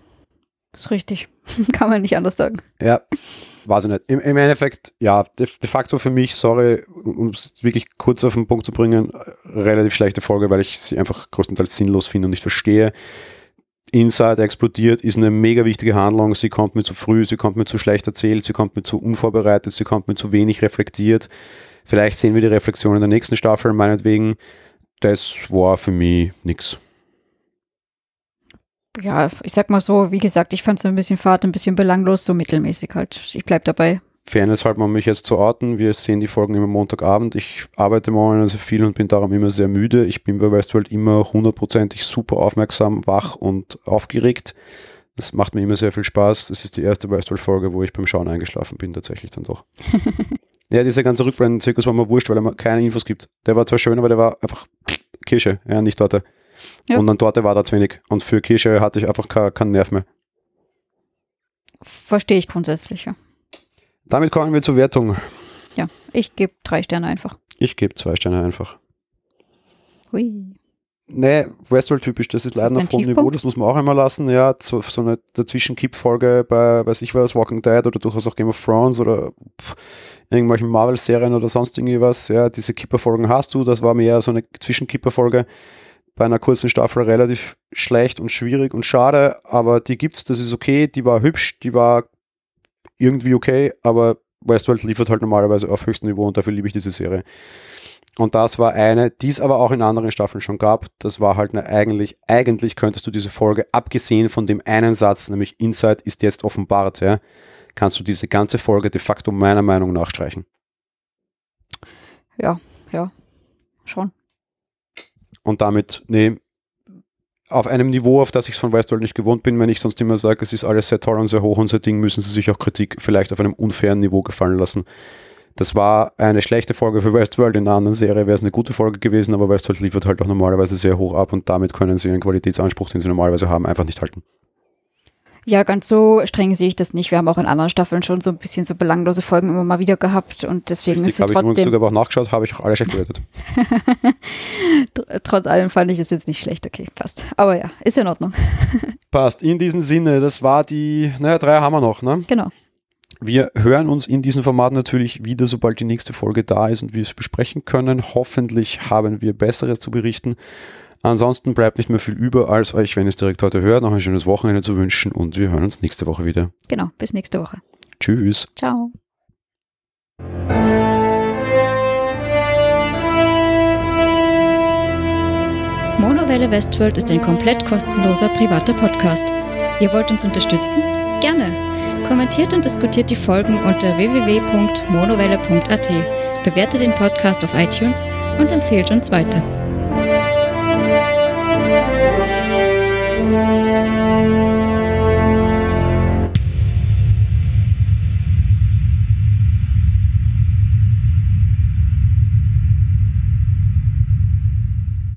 ist richtig. Kann man nicht anders sagen. Ja, weiß ich nicht. Im, im Endeffekt, ja, de, de facto für mich, sorry, um es wirklich kurz auf den Punkt zu bringen, relativ schlechte Folge, weil ich sie einfach größtenteils sinnlos finde und nicht verstehe. Inside explodiert, ist eine mega wichtige Handlung. Sie kommt mir zu früh, sie kommt mir zu schlecht erzählt, sie kommt mir zu unvorbereitet, sie kommt mir zu wenig reflektiert. Vielleicht sehen wir die Reflexion in der nächsten Staffel, meinetwegen. Das war für mich nix. Ja, ich sag mal so, wie gesagt, ich fand es ein bisschen fad, ein bisschen belanglos, so mittelmäßig halt. Ich bleib dabei. Fairness halt, um mich jetzt zu orten. Wir sehen die Folgen immer Montagabend. Ich arbeite momentan sehr viel und bin darum immer sehr müde. Ich bin bei Westworld immer hundertprozentig super aufmerksam, wach und aufgeregt. Das macht mir immer sehr viel Spaß. Das ist die erste Westworld-Folge, wo ich beim Schauen eingeschlafen bin, tatsächlich dann doch. ja, dieser ganze Rückblenden-Zirkus war mir wurscht, weil er mir keine Infos gibt. Der war zwar schön, aber der war einfach Kirsche, ja, nicht Torte. Ja. Und an Torte war da zu wenig. Und für Kirsche hatte ich einfach keinen keinen Nerv mehr. Verstehe ich grundsätzlich, ja. Damit kommen wir zur Wertung. Ja, ich gebe drei Sterne einfach. Ich gebe zwei Sterne einfach. Hui. Nee, Westworld-typisch, das ist Ist leider auf hohem Niveau, das muss man auch einmal lassen. Ja, so, so eine Dazwischen-Kipp-Folge bei, weiß ich was, Walking Dead oder durchaus auch Game of Thrones oder pff, irgendwelchen Marvel-Serien oder sonst irgendwie was. Ja, diese Kipper-Folgen hast du, das war mehr so eine Zwischenkipper-Folge bei einer kurzen Staffel relativ schlecht und schwierig und schade, aber die gibt's, das ist okay, die war hübsch, die war irgendwie okay, aber Westworld liefert halt normalerweise auf höchstem Niveau und dafür liebe ich diese Serie. Und das war eine, die es aber auch in anderen Staffeln schon gab. Das war halt eine eigentlich, eigentlich könntest du diese Folge, abgesehen von dem einen Satz, nämlich Insight ist jetzt offenbart, ja, kannst du diese ganze Folge de facto meiner Meinung nach streichen. Ja, ja. Schon. Und damit, nee, auf einem Niveau, auf das ich es von Westworld nicht gewohnt bin, wenn ich sonst immer sage, es ist alles sehr toll und sehr hoch und sehr Ding, müssen sie sich auch Kritik vielleicht auf einem unfairen Niveau gefallen lassen. Das war eine schlechte Folge für Westworld. In einer anderen Serie wäre es eine gute Folge gewesen, aber Westworld liefert halt auch normalerweise sehr hoch ab und damit können sie ihren Qualitätsanspruch, den sie normalerweise haben, einfach nicht halten. Ja, ganz so streng sehe ich das nicht. Wir haben auch in anderen Staffeln schon so ein bisschen so belanglose Folgen immer mal wieder gehabt und deswegen Richtig, ist sie habe ich übrigens trotzdem, sogar auch nachgeschaut, habe ich auch alle schlecht bewertet. tr- trotz allem fand ich es jetzt nicht schlecht. Okay, passt. Aber ja, ist ja in Ordnung. Passt. In diesem Sinne, das war die, naja, drei haben wir noch, ne? Genau. Wir hören uns in diesem Format natürlich wieder, sobald die nächste Folge da ist und wir es besprechen können. Hoffentlich haben wir Besseres zu berichten. Ansonsten bleibt nicht mehr viel über, als euch, wenn ihr es direkt heute hört, noch ein schönes Wochenende zu wünschen und wir hören uns nächste Woche wieder. Genau. Bis nächste Woche. Tschüss. Ciao. Monowelle Westworld ist ein komplett kostenloser privater Podcast. Ihr wollt uns unterstützen? Gerne. Kommentiert und diskutiert die Folgen unter www.monowelle.at, bewertet den Podcast auf iTunes und empfehlt uns weiter. Música